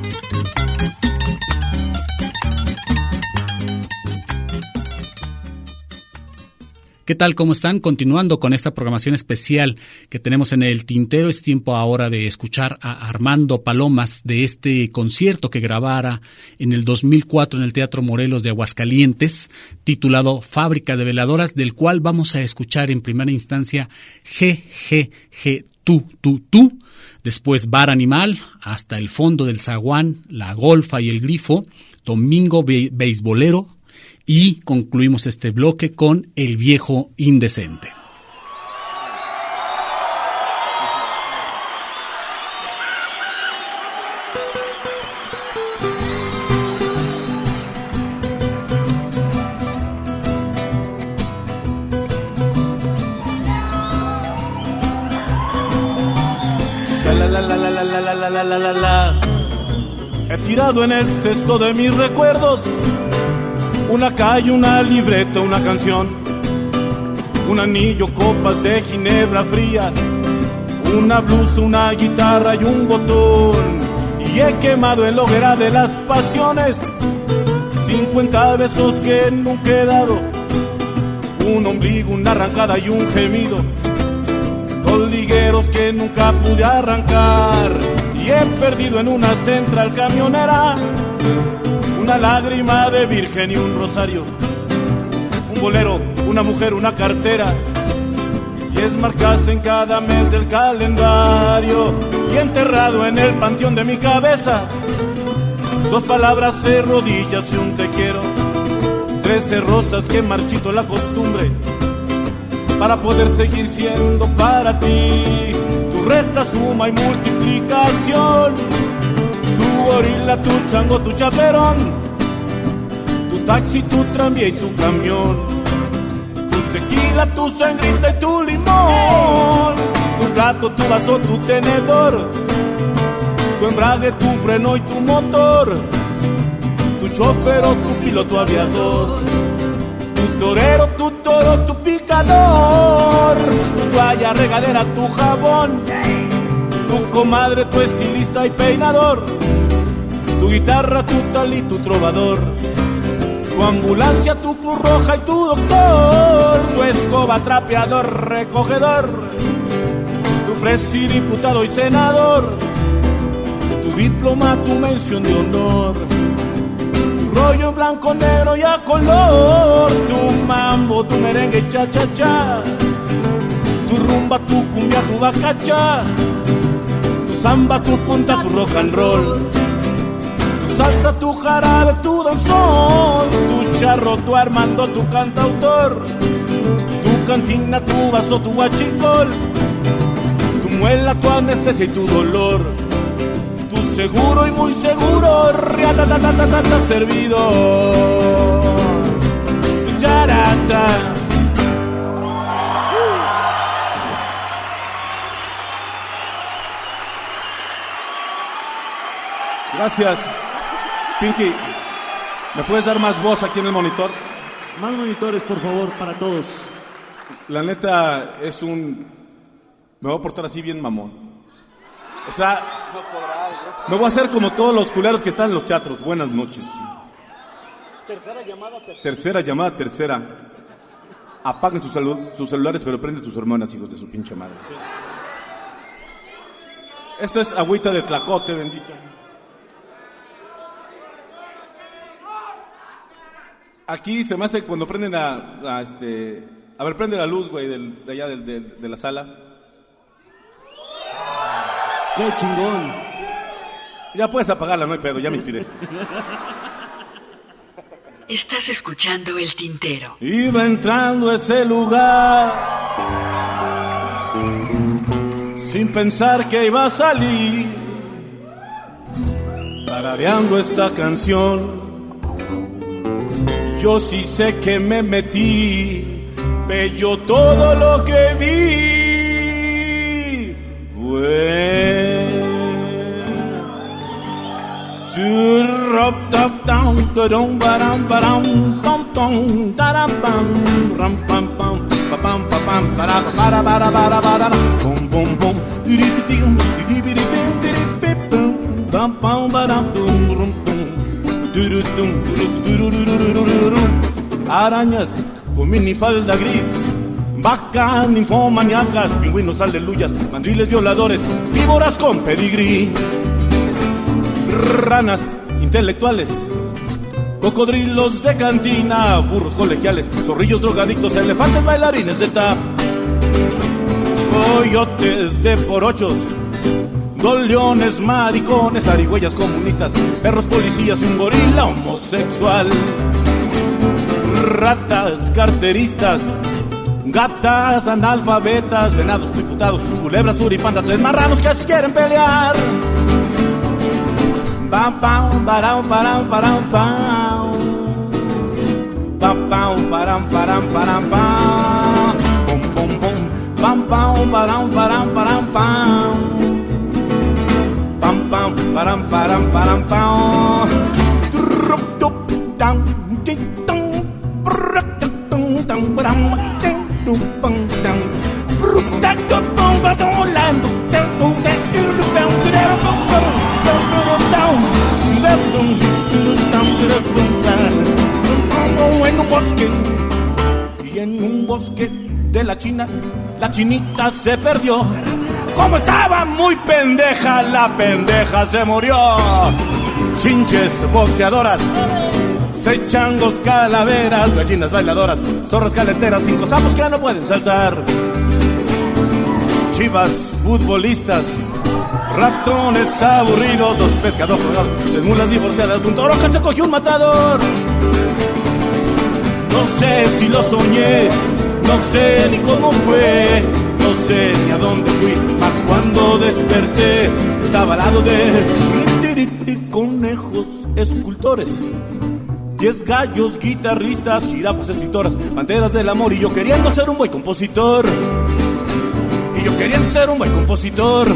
¿Qué tal? ¿Cómo están? Continuando con esta programación especial que tenemos en el tintero, es tiempo ahora de escuchar a Armando Palomas de este concierto que grabara en el 2004 en el Teatro Morelos de Aguascalientes, titulado Fábrica de Veladoras, del cual vamos a escuchar en primera instancia GGG tú, tú, tú, después Bar Animal, hasta el fondo del zaguán, la golfa y el grifo, Domingo Be Beisbolero, y concluimos este bloque con El viejo indecente. Tirado en el cesto de mis recuerdos. Una calle, una libreta, una canción, un anillo, copas de ginebra fría, una blusa, una guitarra y un botón. Y he quemado en la hoguera de las pasiones. 50 besos que nunca he dado, un ombligo, una arrancada y un gemido. Dos ligueros que nunca pude arrancar he perdido en una central camionera una lágrima de virgen y un rosario, un bolero, una mujer, una cartera y es marcas en cada mes del calendario y enterrado en el panteón de mi cabeza dos palabras de rodillas y un te quiero, trece rosas que marchito la costumbre para poder seguir siendo para ti. Suma y multiplicación. Tu gorila, tu chango, tu chaperón. Tu taxi, tu tranvía y tu camión. Tu tequila, tu sangrita y tu limón. Tu plato, tu vaso, tu tenedor. Tu embrague, tu freno y tu motor. Tu chofer o tu piloto aviador tu torero, tu toro, tu picador, tu toalla regadera, tu jabón, comadre, tu estilista y peinador, tu guitarra, tu tal y tu trovador, Tu ambulancia, tu cruz roja y tu doctor. Tu escoba, trapeador, recogedor. Tu presidiputado y senador. Tu diploma, tu mención de honor. Tu rollo en blanco, negro y a color. Tu mambo, tu merengue, cha, cha, cha. Tu rumba, tu cumbia, tu bacacha. Samba, tu punta, tu rock and roll. Tu salsa, tu jarabe, tu danzón, tu charro, tu armando, tu cantautor, tu cantina, tu vaso, tu guachicol, tu muela, tu anestesia y tu dolor, tu seguro y muy seguro, riatatatata servidor, tu Gracias. Pinky, ¿me puedes dar más voz aquí en el monitor? Más monitores, por favor, para todos. La neta es un... Me voy a portar así bien mamón. O sea, me voy a hacer como todos los culeros que están en los teatros. Buenas noches. Tercera llamada, Tercera llamada, tercera. Apaguen sus, celulares, pero prenden sus hormonas, hijos de su pinche madre. Esta es agüita de tlacote, bendito. Aquí se me hace cuando prenden la, la, este... A ver, prende la luz, güey, del- de allá del- del- de la sala. ¡Qué chingón! Ya puedes apagarla, no hay pedo, ya me inspiré. Estás escuchando el tintero. Iba entrando a ese lugar sin pensar que iba a salir, tarareando esta canción. Yo sí sé que me metí, bello todo lo que vi fue. Arañas con minifalda gris, vacas ninfomaníacas, pingüinos aleluyas, mandriles violadores, víboras con pedigrí. Ranas intelectuales, cocodrilos de cantina, burros colegiales, zorrillos drogadictos, elefantes bailarines de tap, coyotes de porochos, goleones, maricones, arigüeyas comunistas, perros policías y un gorila homosexual, ratas carteristas. Gatas analfabetas, venados diputados, culebras suripanda, tres marranos que quieren pelear. Pam pam param param param pam. Pam pam param param param pam. Pum pum pum. Pam pam param param param pam. Pam param param param pam. Y en un bosque de la China la chinita se perdió como estaba muy pendeja la pendeja se murió. Chinches boxeadoras seis changos calaveras gallinas bailadoras zorras calenteras cinco sapos que no pueden saltar. Chivas futbolistas Ratones aburridos, dos pescadores tres mulas divorciadas, un toro que se cogió un matador. No sé si lo soñé, no sé ni cómo fue, no sé ni a dónde fui, mas cuando desperté estaba al lado de conejos escultores. Diez gallos, guitarristas, jirafas, escritoras, banderas del amor y yo queriendo ser un buen compositor. Y yo queriendo ser un buen compositor.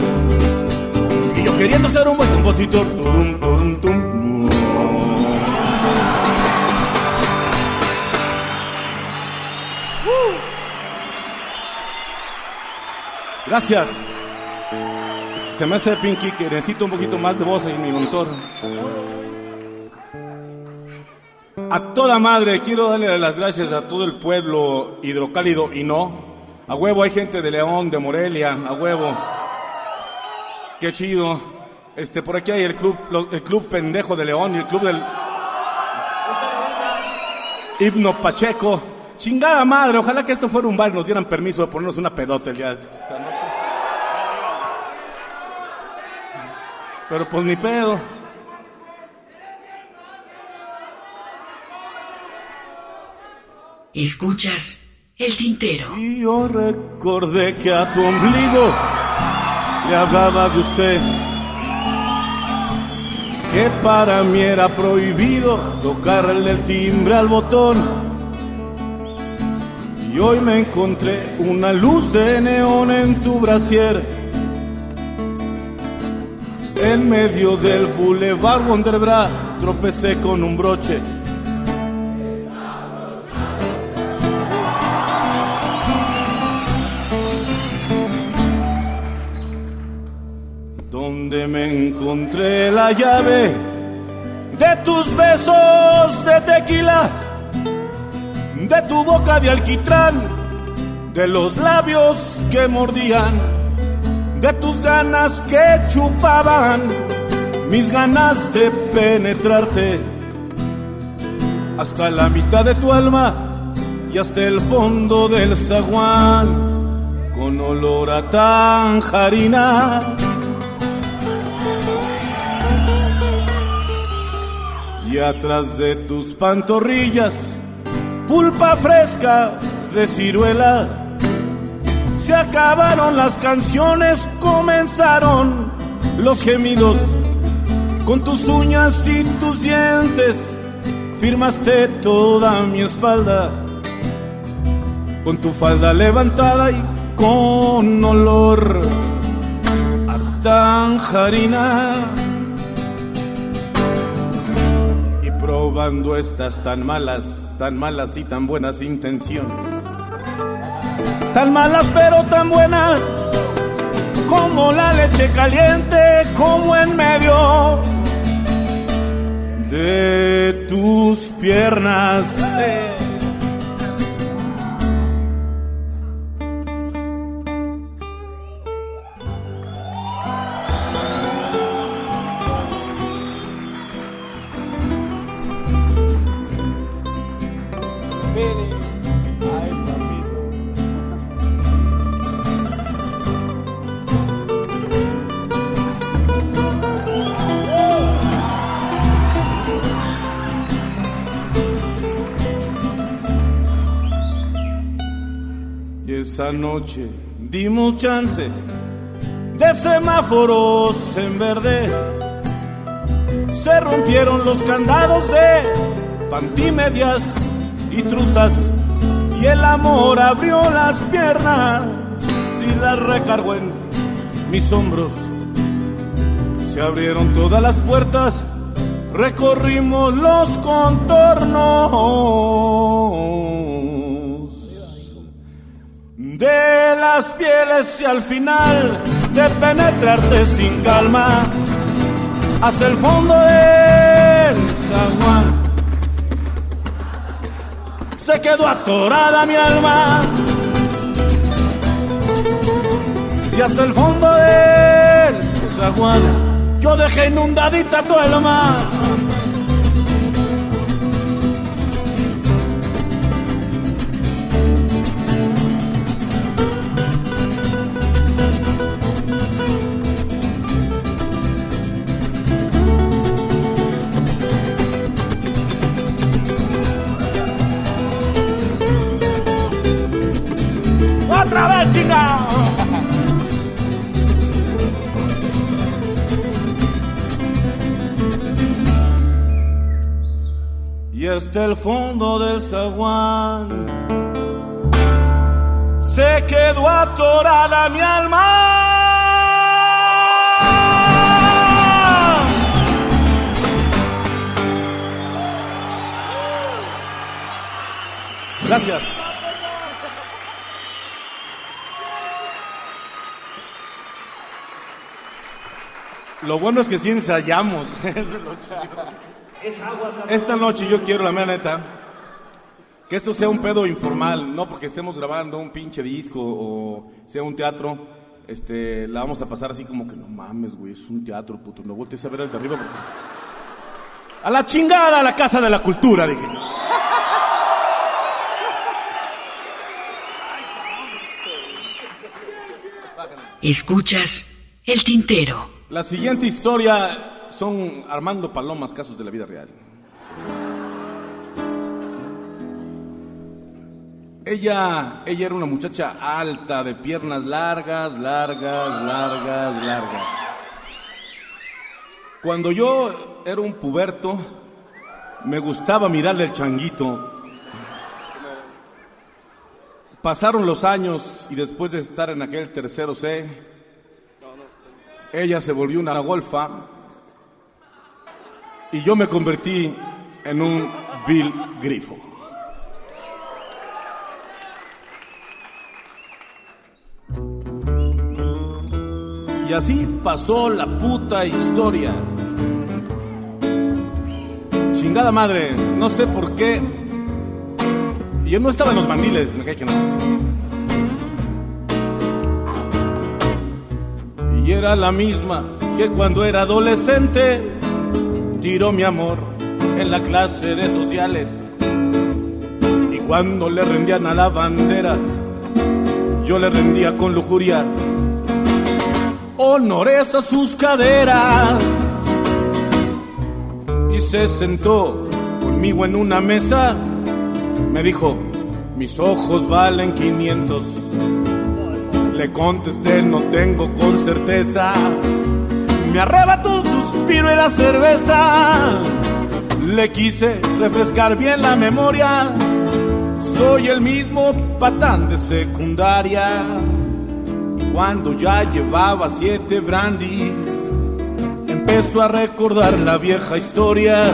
Y yo queriendo ser un buen compositor. Turum, turum, tum. Gracias. Se me hace Pinky que necesito un poquito más de voz ahí en mi monitor. A toda madre, quiero darle las gracias a todo el pueblo hidrocálido y no. A huevo hay gente de León, de Morelia, a huevo. Qué chido. Este, por aquí hay el club, el club pendejo de León y el club del Himno Pacheco. Chingada madre, ojalá que esto fuera un bar y nos dieran permiso de ponernos una pedota el día de esta noche. Pero pues ni pedo. Escuchas el tintero. Y yo recordé que a tu ombligo le hablaba de usted. Que para mí era prohibido tocarle el timbre al botón. Y hoy me encontré una luz de neón en tu brasier. En medio del Boulevard Wonderbra tropecé con un broche. donde me encontré la llave de tus besos de tequila, de tu boca de alquitrán, de los labios que mordían, de tus ganas que chupaban, mis ganas de penetrarte hasta la mitad de tu alma y hasta el fondo del zaguán con olor a tanjarina. Y atrás de tus pantorrillas, pulpa fresca de ciruela. Se acabaron las canciones, comenzaron los gemidos. Con tus uñas y tus dientes, firmaste toda mi espalda. Con tu falda levantada y con olor a tanjarina. probando estas tan malas, tan malas y tan buenas intenciones. Tan malas pero tan buenas, como la leche caliente, como en medio de tus piernas. Noche dimos chance de semáforos en verde. Se rompieron los candados de pantimedias y truzas. Y el amor abrió las piernas y las recargó en mis hombros. Se abrieron todas las puertas, recorrimos los contornos de las pieles y al final de penetrarte sin calma hasta el fondo del zaguán. Se quedó atorada mi alma y hasta el fondo del zaguán yo dejé inundadita tu alma. Hasta el fondo del zaguán se quedó atorada mi alma. Gracias. Lo bueno es que sí ensayamos. Esta noche yo quiero, la mera neta, que esto sea un pedo informal, no porque estemos grabando un pinche disco o sea un teatro. Este, la vamos a pasar así como que no mames, güey, es un teatro, puto. No voltees a ver desde arriba porque. A la chingada, a la casa de la cultura, dije yo. Escuchas el tintero. La siguiente historia son Armando Palomas, casos de la vida real. Ella, ella era una muchacha alta, de piernas largas, largas, largas, largas. Cuando yo era un puberto, me gustaba mirarle el changuito. Pasaron los años y después de estar en aquel tercero C, ella se volvió una golfa y yo me convertí en un Bill Grifo. Y así pasó la puta historia. Chingada madre, no sé por qué. Yo no estaba en los mandiles, me cae que no. Y era la misma que cuando era adolescente tiró mi amor en la clase de sociales. Y cuando le rendían a la bandera, yo le rendía con lujuria honores a sus caderas. Y se sentó conmigo en una mesa, me dijo, mis ojos valen 500. Le contesté, no tengo con certeza. Me arrebató un suspiro y la cerveza. Le quise refrescar bien la memoria. Soy el mismo patán de secundaria. Cuando ya llevaba siete brandis, empezó a recordar la vieja historia.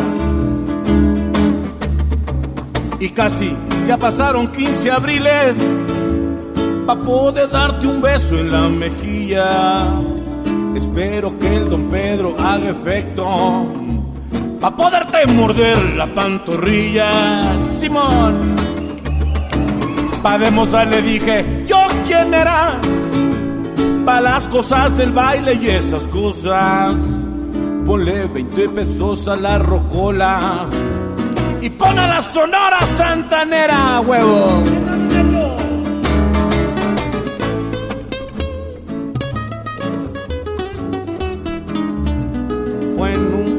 Y casi ya pasaron 15 abriles pa' poder darte un beso en la mejilla. Espero que el don Pedro haga efecto pa' poderte morder la pantorrilla. Simón, pa' demostrar le dije yo quién era pa' las cosas del baile y esas cosas. Ponle 20 pesos a la rocola y pon a la sonora santanera, huevo.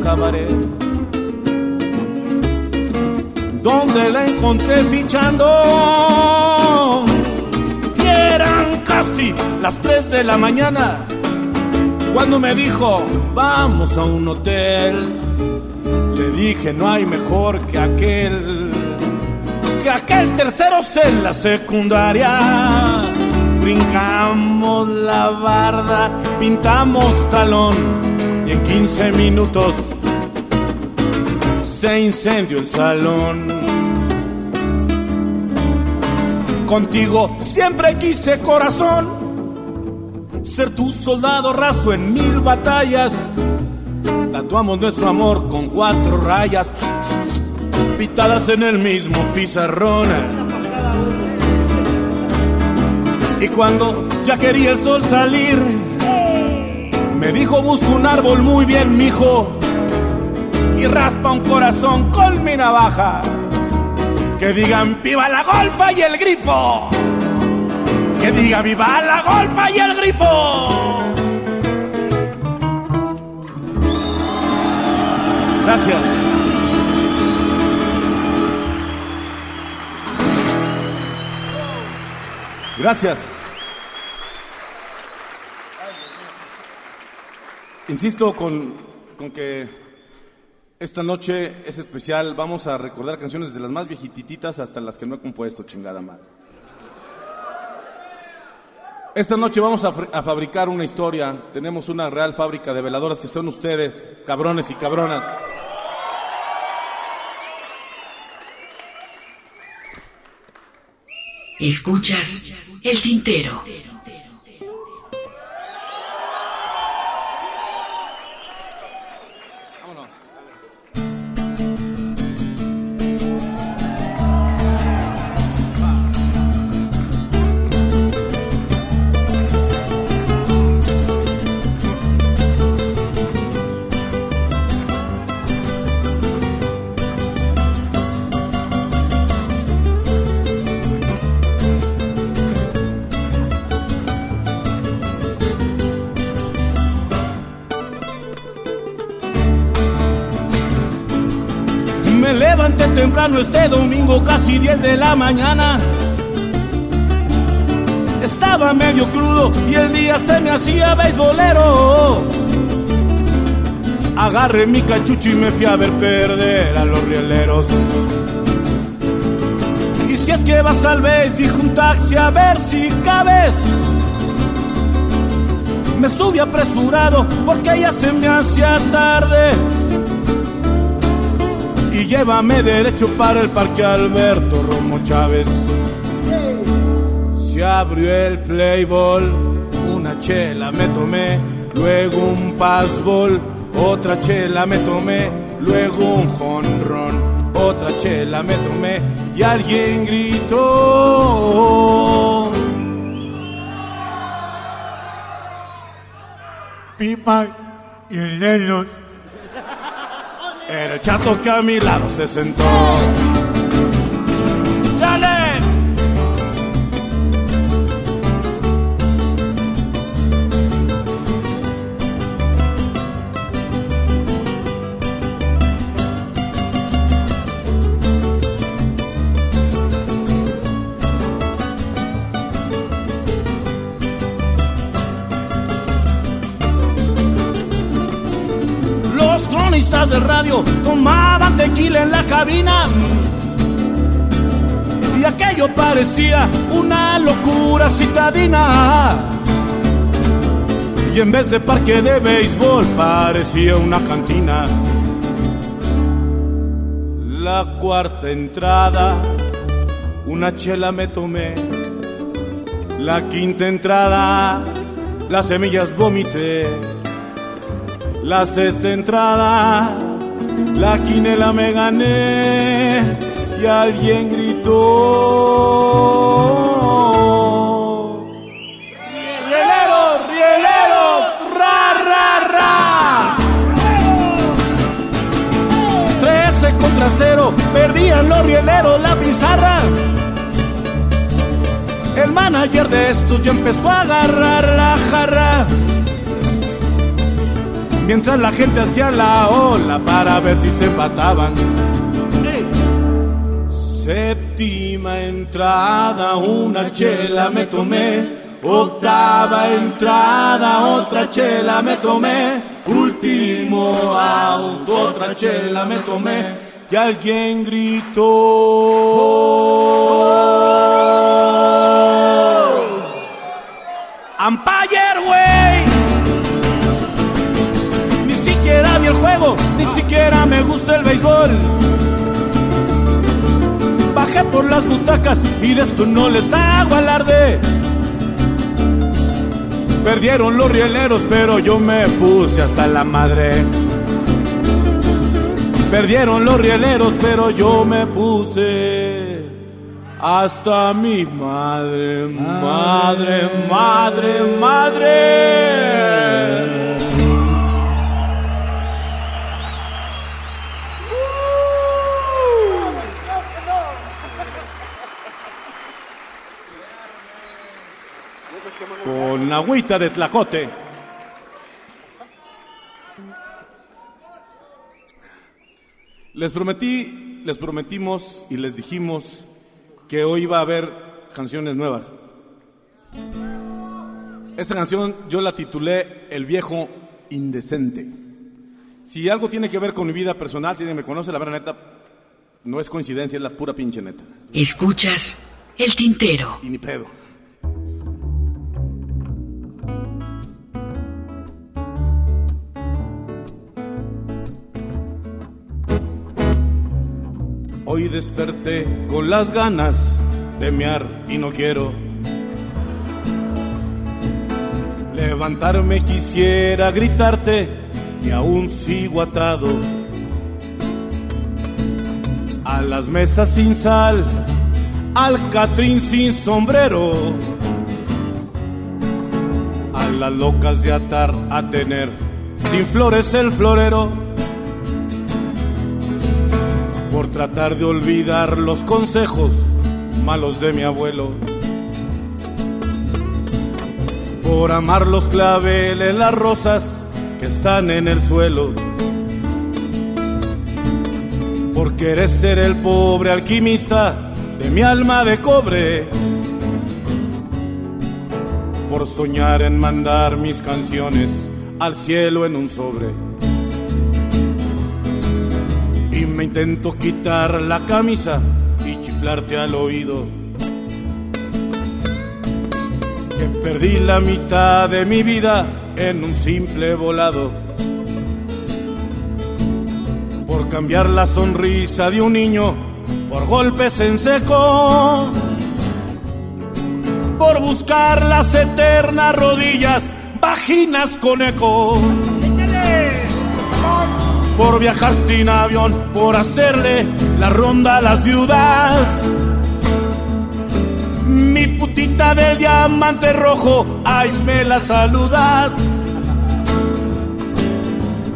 Cabaret. Donde la encontré fichando. Y eran casi las 3 de la mañana cuando me dijo vamos a un hotel le dije no hay mejor que aquel que aquel tercero en la secundaria. Brincamos la barda pintamos talón y en 15 minutos se incendió el salón contigo siempre quise corazón ser tu soldado raso en mil batallas. Tatuamos nuestro amor con cuatro rayas, pitadas en el mismo pizarrón. Y cuando ya quería el sol salir, me dijo busca un árbol muy bien, mijo, y raspa un corazón con mi navaja. Que digan viva la golfa y el grifo. Que diga viva la golfa y el grifo. Gracias. Gracias. Insisto con, con que esta noche es especial. Vamos a recordar canciones de las más viejititas hasta las que no he compuesto, chingada madre. Esta noche vamos a, fabricar una historia. Tenemos una real fábrica de veladoras que son ustedes, cabrones y cabronas. Escuchas el tintero. Temprano este domingo, casi 10 de la mañana. Estaba medio crudo y el día se me hacía beisbolero. Agarré mi cachucho y me fui a ver perder a los rieleros. Y si es que vas al vez, dijo un taxi a ver si cabes. Me subí apresurado porque ya se me hacía tarde. Llévame derecho para el parque Alberto Romo Chávez. Se abrió el playball, una chela me tomé, luego un passball, otra chela me tomé, luego un jonrón, otra chela me tomé y alguien gritó. Pipa y el Era el chato que a mi lado se sentó. Radio tomaban tequila en la cabina. Y aquello parecía una locura citadina. Y en vez de parque de béisbol parecía una cantina. La cuarta entrada, una chela me tomé. La quinta entrada, las semillas vomité. La sexta entrada, la quinela me gané y alguien gritó. ¡Rieleros, rieleros! ¡Ra, ra, ra! Contra cero, perdían los rieleros la pizarra. El manager de estos ya empezó a agarrar la jarra mientras la gente hacía la ola para ver si se empataban. Séptima entrada, una chela me tomé. Octava entrada, otra chela me tomé. Último out, otra chela me tomé. Y alguien gritó. Empire, güey ni siquiera me gusta el béisbol. Bajé por las butacas y de esto no les hago alarde. Perdieron los rieleros, pero yo me puse hasta la madre. Perdieron los rieleros, pero yo me puse hasta mi madre, madre, madre, madre. Con agüita de tlacote. Les prometí, les prometimos y les dijimos que hoy iba a haber canciones nuevas. Esta canción yo la titulé El viejo indecente. Si algo tiene que ver con mi vida personal, si alguien me conoce, la verdad neta, no es coincidencia, es la pura pinche neta. Escuchas el tintero. Y ni pedo. Hoy desperté con las ganas de mear y no quiero. Levantarme quisiera gritarte y aún sigo atado a las mesas sin sal, al catrín sin sombrero, a las locas de atar a tener sin flores el florero por tratar de olvidar los consejos malos de mi abuelo. Por amar los claveles, las rosas que están en el suelo. por querer ser el pobre alquimista de mi alma de cobre, por soñar en mandar mis canciones al cielo en un sobre. Intento quitar la camisa y chiflarte al oído. Que perdí la mitad de mi vida en un simple volado. Por cambiar la sonrisa de un niño por golpes en seco. Por buscar las eternas rodillas, vaginas con eco. Por viajar sin avión, por hacerle la ronda a las viudas. Mi putita del diamante rojo, ay, me la saludas.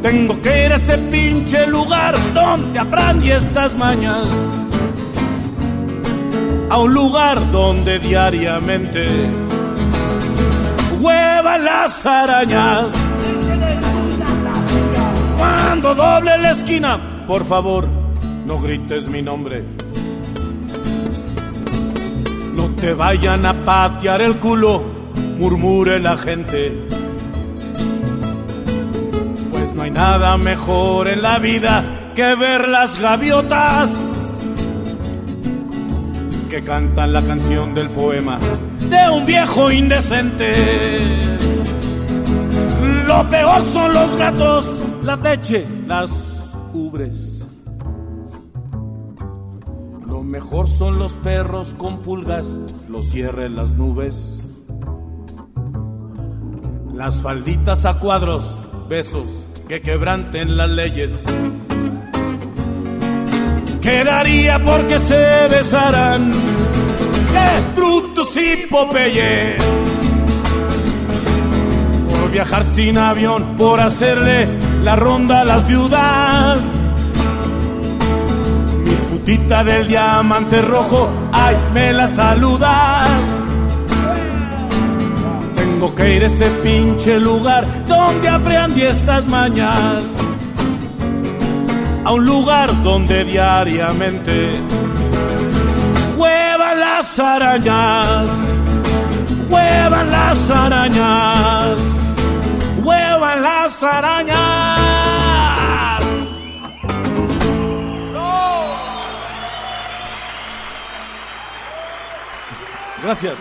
Tengo que ir a ese pinche lugar donde aprendí estas mañas. A un lugar donde diariamente huevan las arañas. Doble la esquina, por favor, no grites mi nombre. No te vayan a patear el culo, murmure la gente. Pues no hay nada mejor en la vida que ver las gaviotas que cantan la canción del poema de un viejo indecente. Lo peor son los gatos, la leche, las ubres. Lo mejor son los perros con pulgas, los cierres las nubes. Las falditas a cuadros, besos que quebranten las leyes. Quedaría porque se besaran ¡Qué Brutus y Popeye! Por viajar sin avión, por hacerle la ronda a las viudas. Mi putita del diamante rojo, ay, me la saludas. Tengo que ir a ese pinche lugar donde aprendí estas mañas a un lugar donde diariamente huevan las arañas, huevan las arañas, las arañas. Gracias.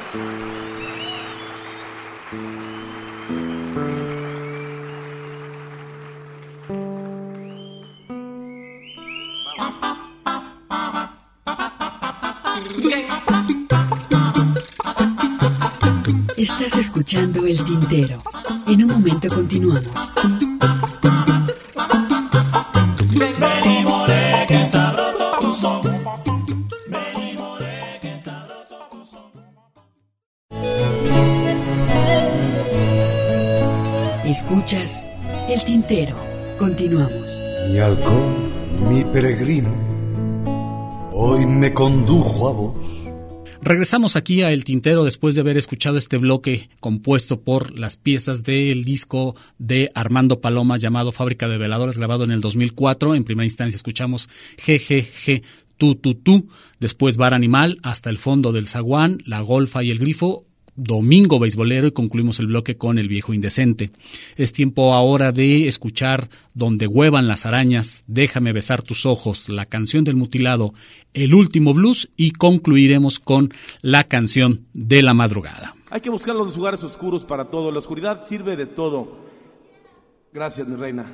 Estás escuchando El Tintero. En un momento continuamos. Escuchas El Tintero. Continuamos. Mi halcón, mi peregrino, hoy me condujo a vos. Regresamos aquí a El Tintero después de haber escuchado este bloque compuesto por las piezas del disco de Armando Paloma llamado Fábrica de Veladores, grabado en el 2004. En primera instancia escuchamos GGG Tu Tu Tu, después Bar Animal, hasta el fondo del Zaguán, La Golfa y el Grifo, Domingo Beisbolero y concluimos el bloque con El Viejo Indecente. Es tiempo ahora de escuchar Donde huevan las arañas, Déjame besar tus ojos, la canción del mutilado, El último blues y concluiremos con la canción de la madrugada. Hay que buscar los lugares oscuros para todo. La oscuridad sirve de todo. Gracias, mi reina.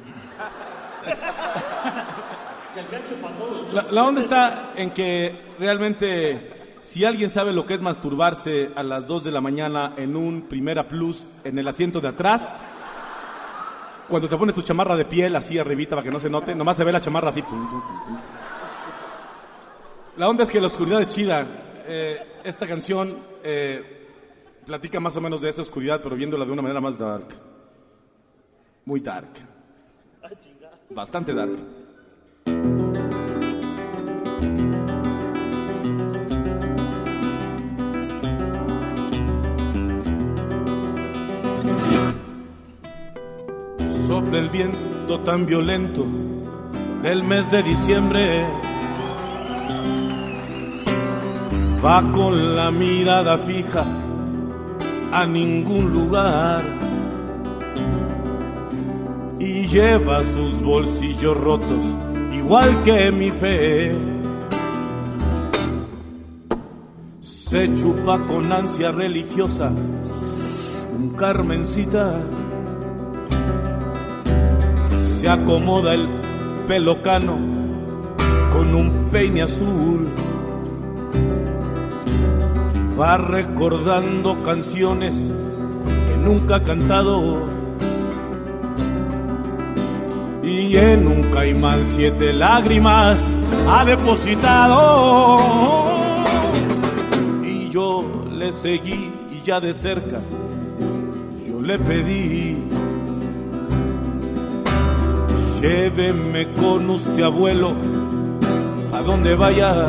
La, la onda está en que realmente si alguien sabe lo que es masturbarse a las 2 de la mañana en un Primera Plus en el asiento de atrás, cuando te pones tu chamarra de piel así arribita para que no se note, nomás se ve la chamarra así. pum, pum, pum, pum. La onda es que la oscuridad es chida. Eh, esta canción eh, platica más o menos de esa oscuridad, pero viéndola de una manera más dark. Muy dark. Bastante dark. sopla el viento tan violento del mes de diciembre. Va con la mirada fija a ningún lugar y lleva sus bolsillos rotos igual que mi fe. Se chupa con ansia religiosa un carmencita se acomoda el pelo cano con un peine azul. Va recordando canciones que nunca ha cantado. Y en un caimán siete lágrimas ha depositado. Y yo le seguí y ya de cerca yo le pedí. Lléveme con usted, abuelo, a donde vaya.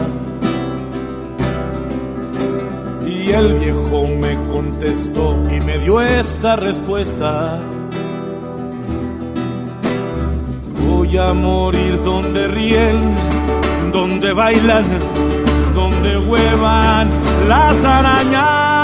Y el viejo me contestó y me dio esta respuesta. Voy a morir donde ríen, donde bailan, donde huevan las arañas,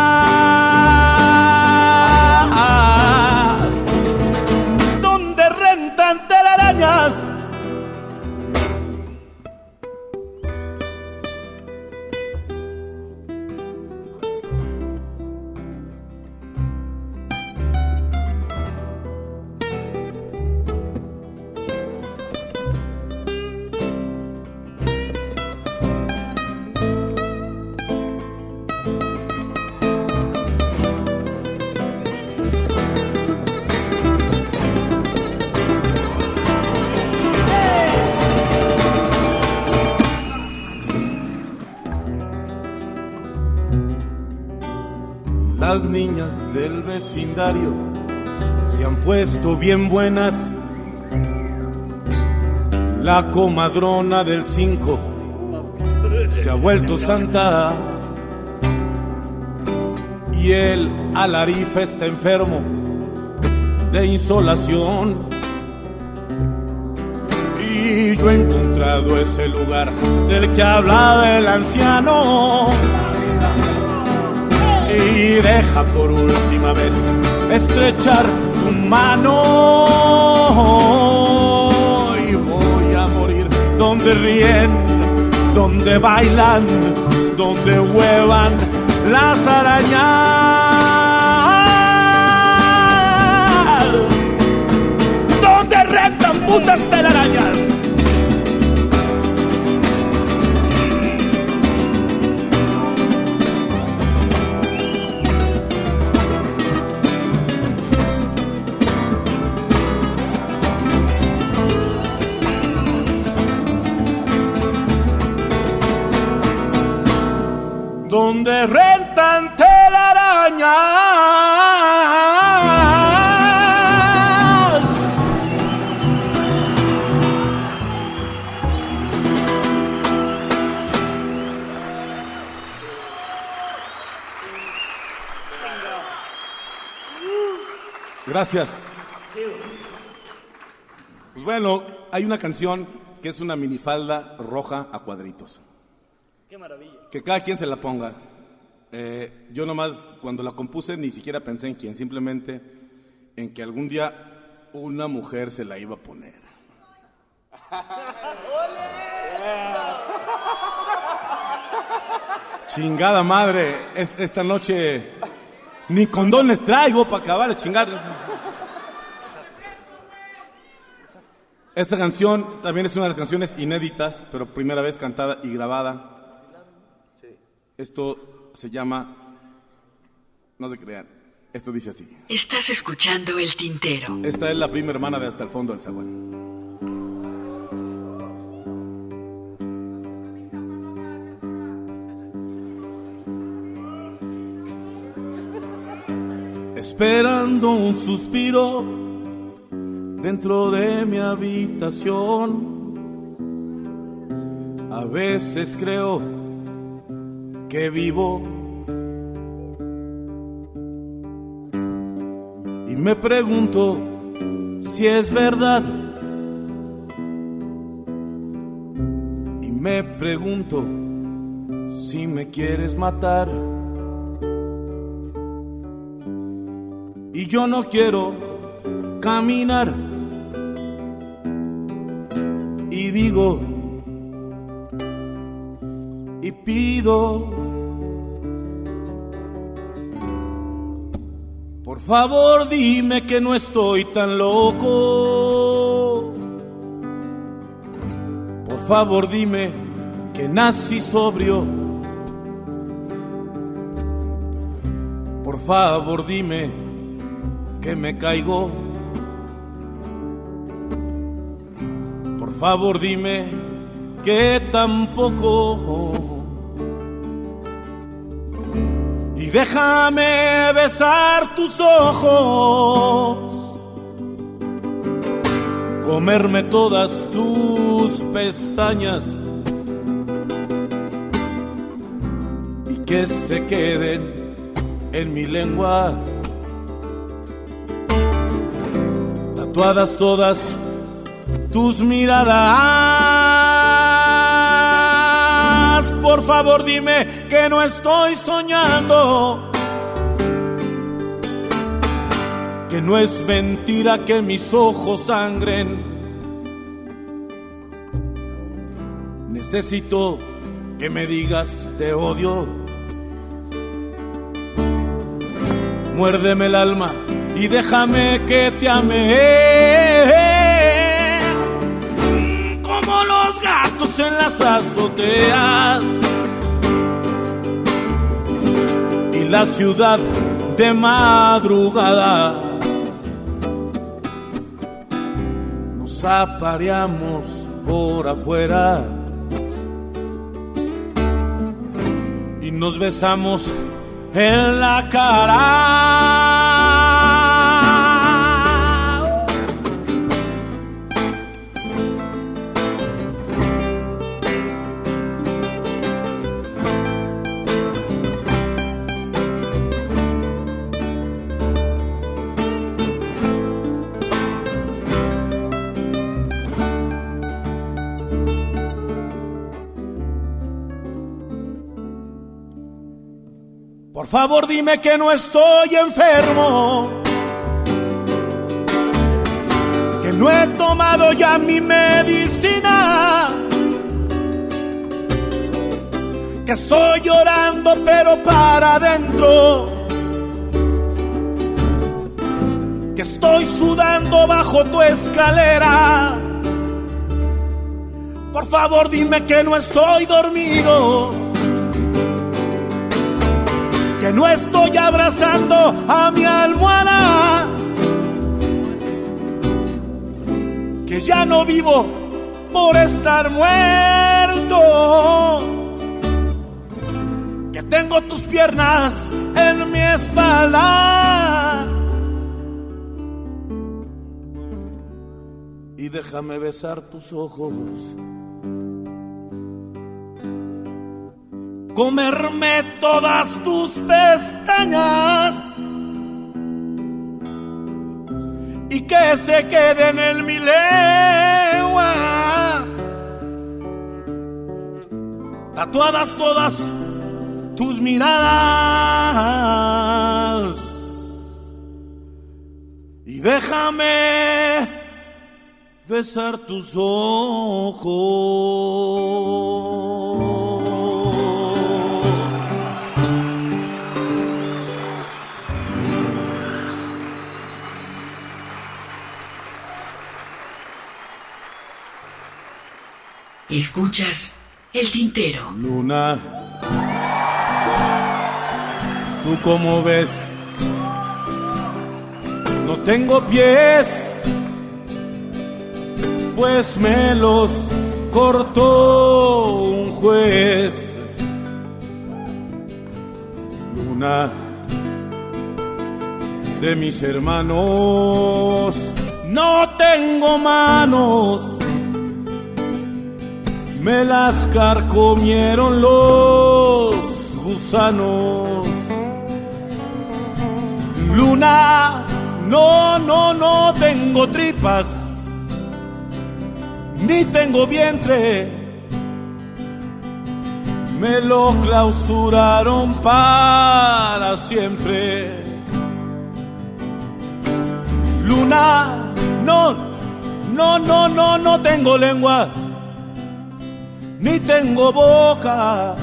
del vecindario se han puesto bien buenas. La comadrona del 5 se ha vuelto santa. Y el alarife está enfermo de insolación. Y yo he encontrado ese lugar del que hablaba el anciano y deja por última vez estrechar tu mano y voy a morir donde ríen, donde bailan, donde huevan las arañas, donde rentan putas telarañas. Donde rentan telarañas. Gracias. Pues bueno, hay una canción que es una minifalda roja a cuadritos. Qué maravilla. Que cada quien se la ponga. Eh, yo nomás cuando la compuse ni siquiera pensé en quién, simplemente en que algún día una mujer se la iba a poner. Chingada madre, es- esta noche ni condones traigo para acabar de chingar. Esta canción también es una de las canciones inéditas, pero primera vez cantada y grabada. Esto se llama, no se crean, esto dice así. Estás escuchando el tintero. Esta es la prima hermana de Hasta el Fondo del Zaguán. Esperando un suspiro dentro de mi habitación. A veces creo que vivo y me pregunto si es verdad. Y me pregunto si me quieres matar. Y yo no quiero caminar. Y digo, y pido, favor dime que no estoy tan loco. Por favor dime que nací sobrio. Por favor dime que me caigo. Por favor dime que tampoco. Déjame besar tus ojos, comerme todas tus pestañas y que se queden en mi lengua. Tatuadas todas tus miradas. Por favor, dime que no estoy soñando. Que no es mentira que mis ojos sangren. Necesito que me digas te odio. Muérdeme el alma y déjame que te ame. Como los gatos en las azoteas. La ciudad de madrugada. Nos apareamos por afuera. Y nos besamos en la cara. Favor dime que no estoy enfermo, que no he tomado ya mi medicina, que estoy llorando pero para adentro, que estoy sudando bajo tu escalera. Por favor dime que no estoy dormido no estoy abrazando a mi almohada, que ya no vivo por estar muerto, que tengo tus piernas en mi espalda. Y déjame besar tus ojos. Comerme todas tus pestañas. Y que se queden en mi lengua. Tatuadas todas tus miradas. Y déjame besar tus ojos. Escuchas el tintero. Luna, ¿tú cómo ves? No tengo pies, pues me los cortó un juez. Luna, de mis hermanos, no tengo manos me las carcomieron los gusanos. Luna, no, no, no tengo tripas, ni tengo vientre. me lo clausuraron para siempre. Luna, no, no, no, no, no tengo lengua, ni tengo boca.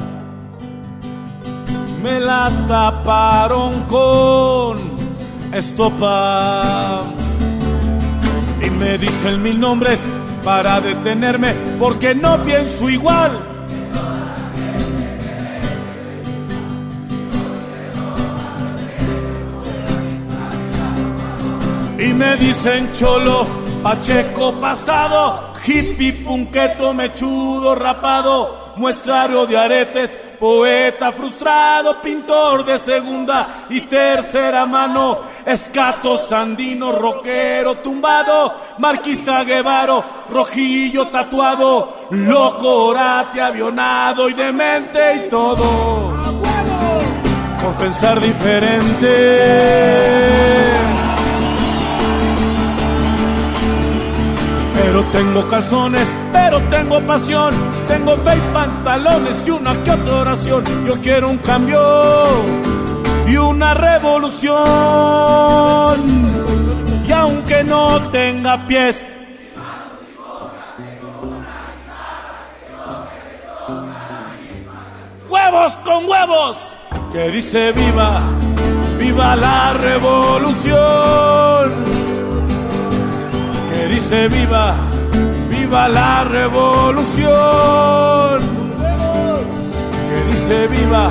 Me la taparon con estopa. Y me dicen mil nombres para detenerme porque no pienso igual. Y me dicen cholo, pacheco pasado, hippie, punqueto, mechudo, rapado, muestrario de aretes, poeta frustrado, pintor de segunda y tercera mano, escato sandino, rockero tumbado, marquista guevaro, rojillo tatuado, loco orate, avionado y demente y todo. Por pensar diferente. Pero tengo calzones, pero tengo pasión, tengo fe y pantalones y una que otra oración. Yo quiero un cambio y una revolución. Y aunque no tenga pies, huevos con huevos, que dice viva, viva la revolución que dice viva, viva la revolución, que dice viva.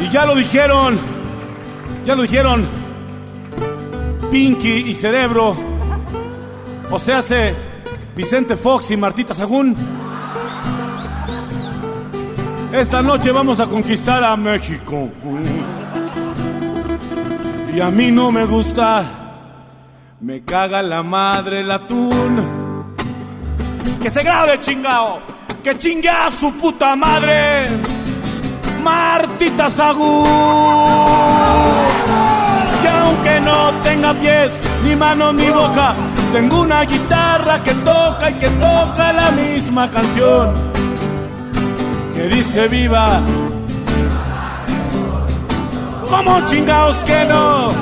Y ya lo dijeron, ya lo dijeron, Pinky y Cerebro, o sea, hace Vicente Fox y Martita Sagún. Esta noche vamos a conquistar a México. Y a mí no me gusta, me caga la madre el atún. Que se grabe chingao, que chingue a su puta madre, Martita Sagún que aunque no tenga pies, ni manos ni boca, tengo una guitarra que toca y que toca la misma canción. Que dice viva. Como chingaos que no,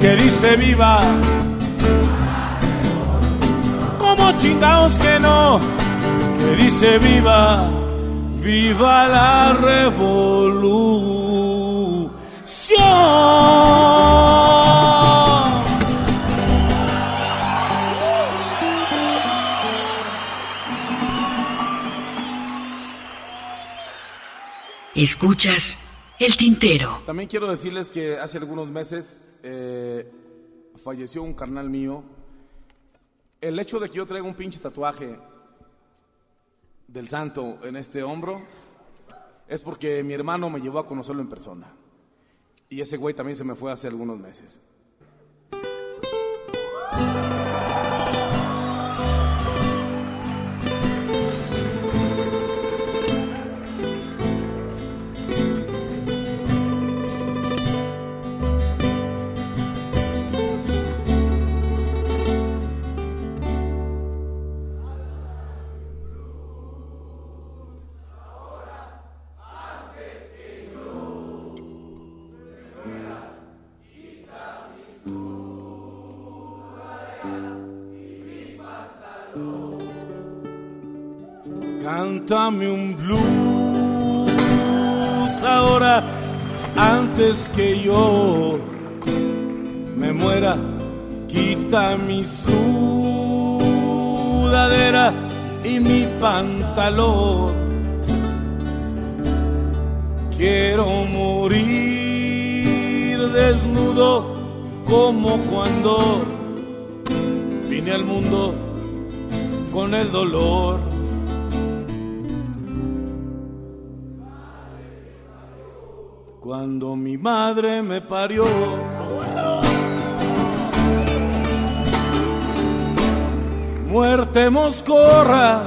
que dice viva. Como chingaos que no, que dice viva. Viva la revolución. Escuchas el tintero. También quiero decirles que hace algunos meses eh, falleció un carnal mío. El hecho de que yo traiga un pinche tatuaje del santo en este hombro es porque mi hermano me llevó a conocerlo en persona. Y ese güey también se me fue hace algunos meses. Cántame un blues ahora antes que yo me muera. Quita mi sudadera y mi pantalón. Quiero morir desnudo como cuando vine al mundo con el dolor. Cuando mi madre me parió. Muerte moscorra,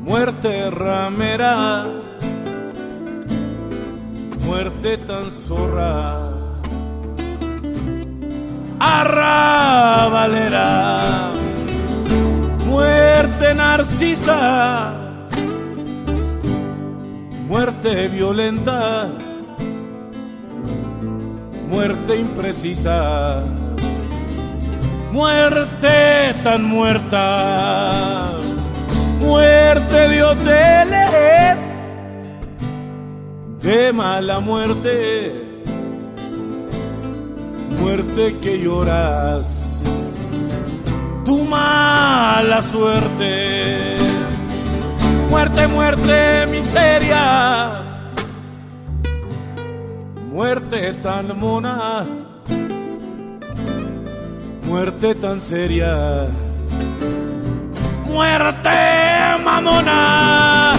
muerte ramera, muerte tan zorra, arrabalera, muerte narcisa, muerte violenta, muerte imprecisa, muerte tan muerta. Muerte de hoteles, de mala muerte, muerte que lloras, tu mala suerte, muerte, muerte, miseria, muerte tan mona, muerte tan seria. Muerte, mamona.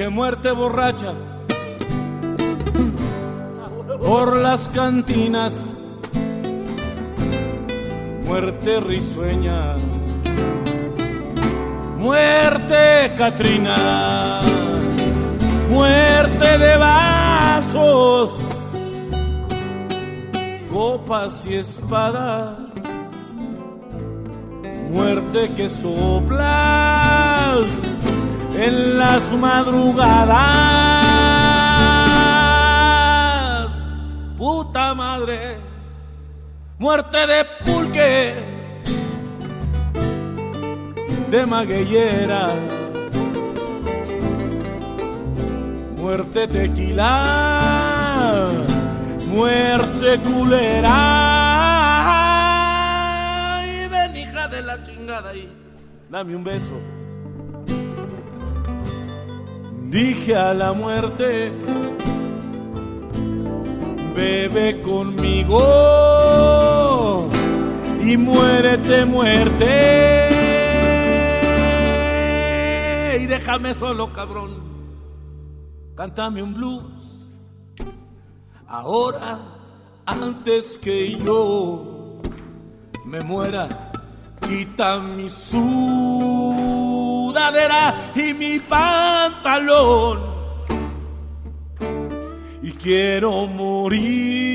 Pinche muerte borracha. Por las cantinas, muerte risueña, muerte Catrina, muerte de vasos, copas y espadas, muerte que soplas en las madrugadas. Puta madre, muerte de pulque, de magueyera, muerte tequila, muerte culera. Y ven hija de la chingada y dame un beso dije a la muerte, bebe conmigo y muérete, muerte. Y déjame solo, cabrón, cántame un blues. Ahora, antes que yo me muera, quita mi y mi pantalón. Y quiero morir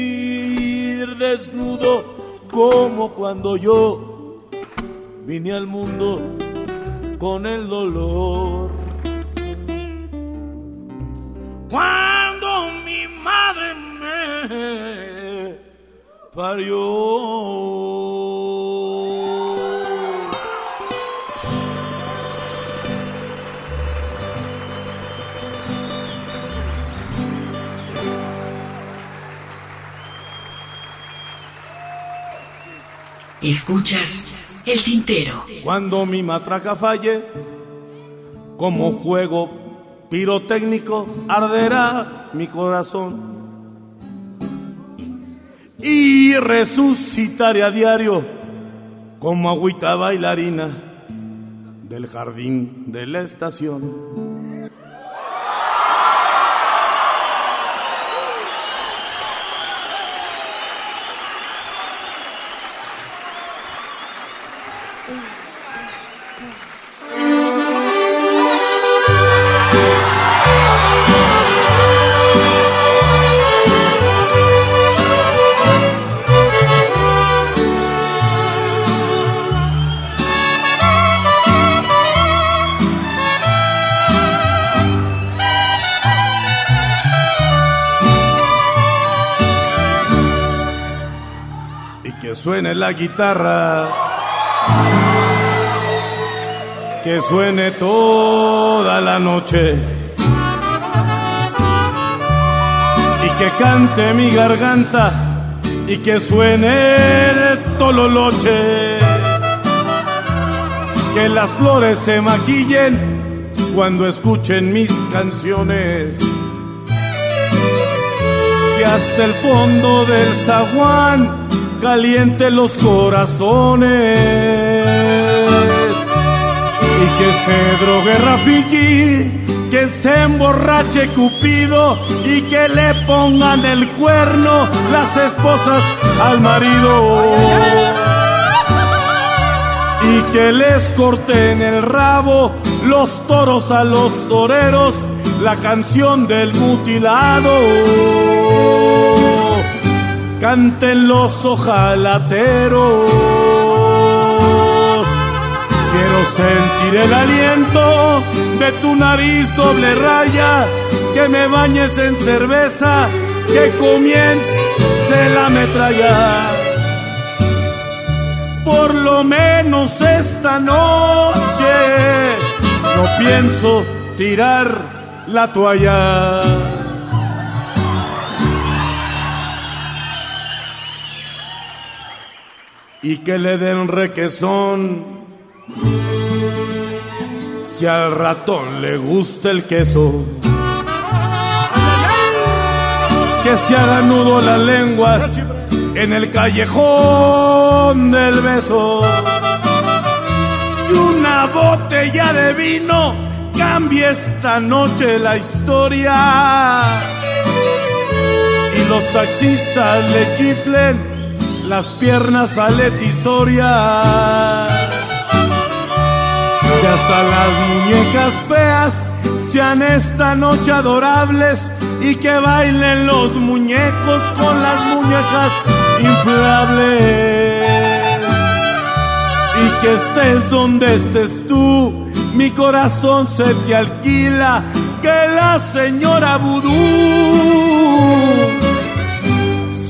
desnudo como cuando yo vine al mundo con el dolor. Cuando mi madre me parió. Escuchas el tintero. Cuando mi matraca falle, como juego pirotécnico, arderá mi corazón. Y resucitaré a diario como agüita bailarina del jardín de la estación. La guitarra, que suene toda la noche. Y que cante mi garganta. Y que suene el tololoche, que las flores se maquillen cuando escuchen mis canciones. Que hasta el fondo del zaguán caliente los corazones. Y que se drogue Rafiki, que se emborrache Cupido y que le pongan el cuerno las esposas al marido. Y que les corten el rabo los toros a los toreros, la canción del mutilado canten los ojalateros. Quiero sentir el aliento de tu nariz doble raya, que me bañes en cerveza, que comience la metralla. Por lo menos esta noche no pienso tirar la toalla. Y que le den requesón. Si al ratón le gusta el queso, que se haga nudo las lenguas en el callejón del beso. Que una botella de vino cambie esta noche la historia. Y los taxistas le chiflen las piernas a Letisoria. Que hasta las muñecas feas sean esta noche adorables y que bailen los muñecos con las muñecas inflables. Y que estés donde estés tú, mi corazón se te alquila, que la señora Vudú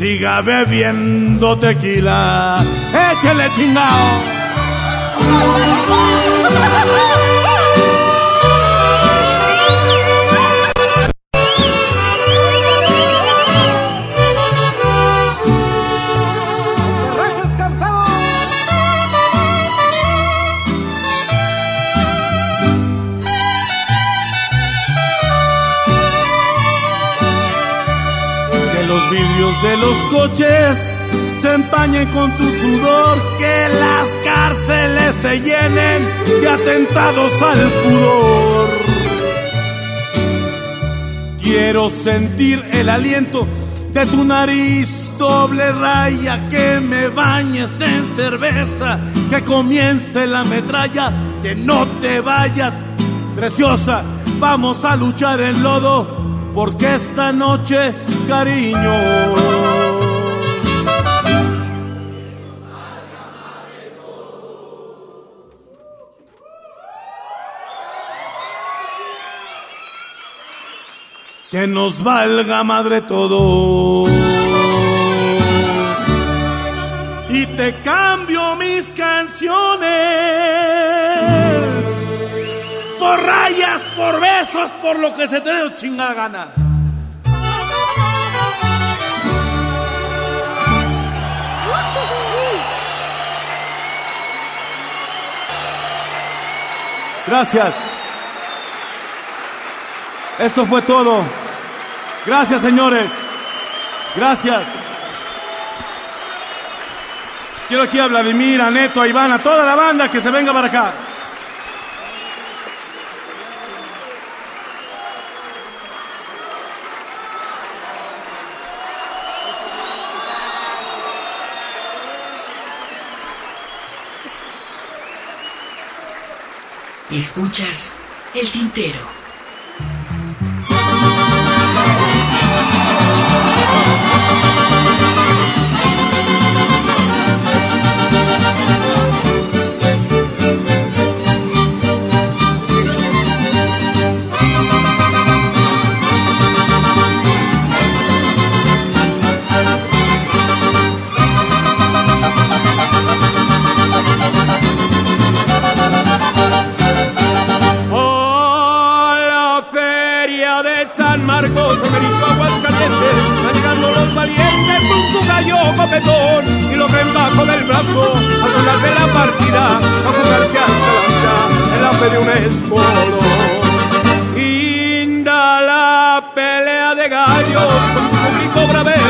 siga bebiendo tequila. Échele chingao. de los coches se empañen con tu sudor, que las cárceles se llenen de atentados al pudor. Quiero sentir el aliento de tu nariz doble raya, que me bañes en cerveza, que comience la metralla, que no te vayas, preciosa, vamos a luchar en lodo porque esta noche, cariño, que nos valga madre todo. Y te cambio mis canciones por rayas, por besos, por lo que se te dé chingada gana. Gracias. Esto fue todo. Gracias, señores. Gracias. Quiero aquí a Vladimir, a Neto, a Iván, a toda la banda que se venga para acá. Escuchas el tintero. A la feria de San Marcos, Américo Aguascalientes, van llegando los valientes con su gallo copetón y lo ven bajo del brazo al final de la partida a jugarse hasta la mitad en la fe de un escudo. Inda la pelea de gallos con su público bravero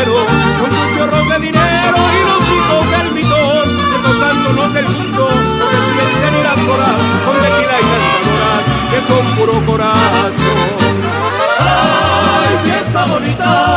horas con tequila y cantadoras que son puro corazón. ¡Ay, fiesta bonita!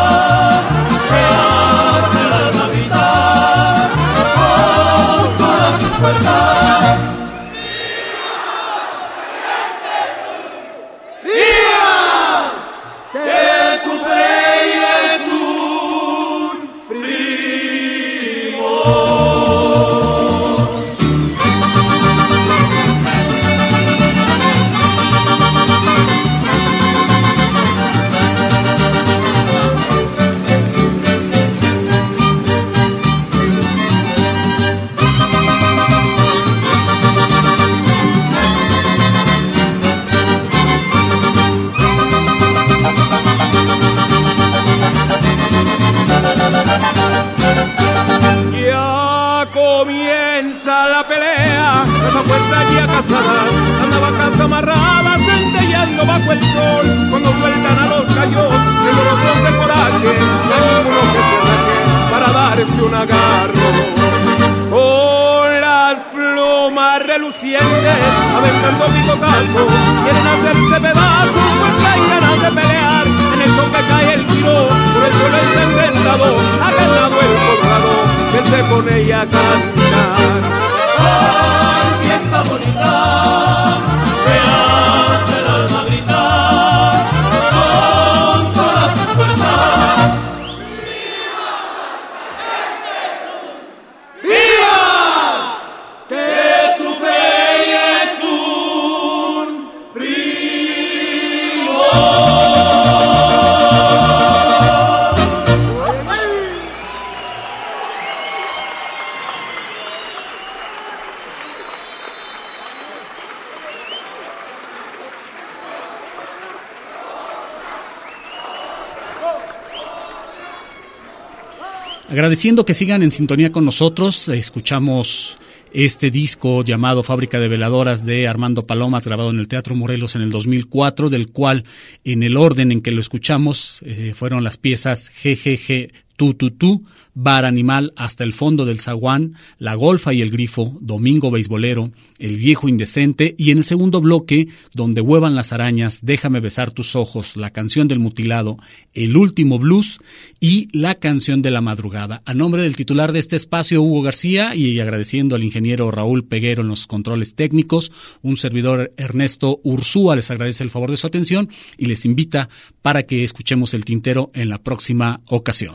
Agradeciendo que sigan en sintonía con nosotros, escuchamos este disco llamado Fábrica de Veladoras de Armando Palomas, grabado en el Teatro Morelos en el 2004, del cual en el orden en que lo escuchamos eh, fueron las piezas GGG Tu Tu Tu, Bar Animal hasta el fondo del zaguán, La Golfa y el Grifo, Domingo Beisbolero, El Viejo Indecente y en el segundo bloque, Donde huevan las arañas, Déjame besar tus ojos, la canción del mutilado, El último blues y la canción de la madrugada. A nombre del titular de este espacio, Hugo García, y agradeciendo al ingeniero Raúl Peguero en los controles técnicos, un servidor Ernesto Ursúa les agradece el favor de su atención y les invita para que escuchemos el tintero en la próxima ocasión.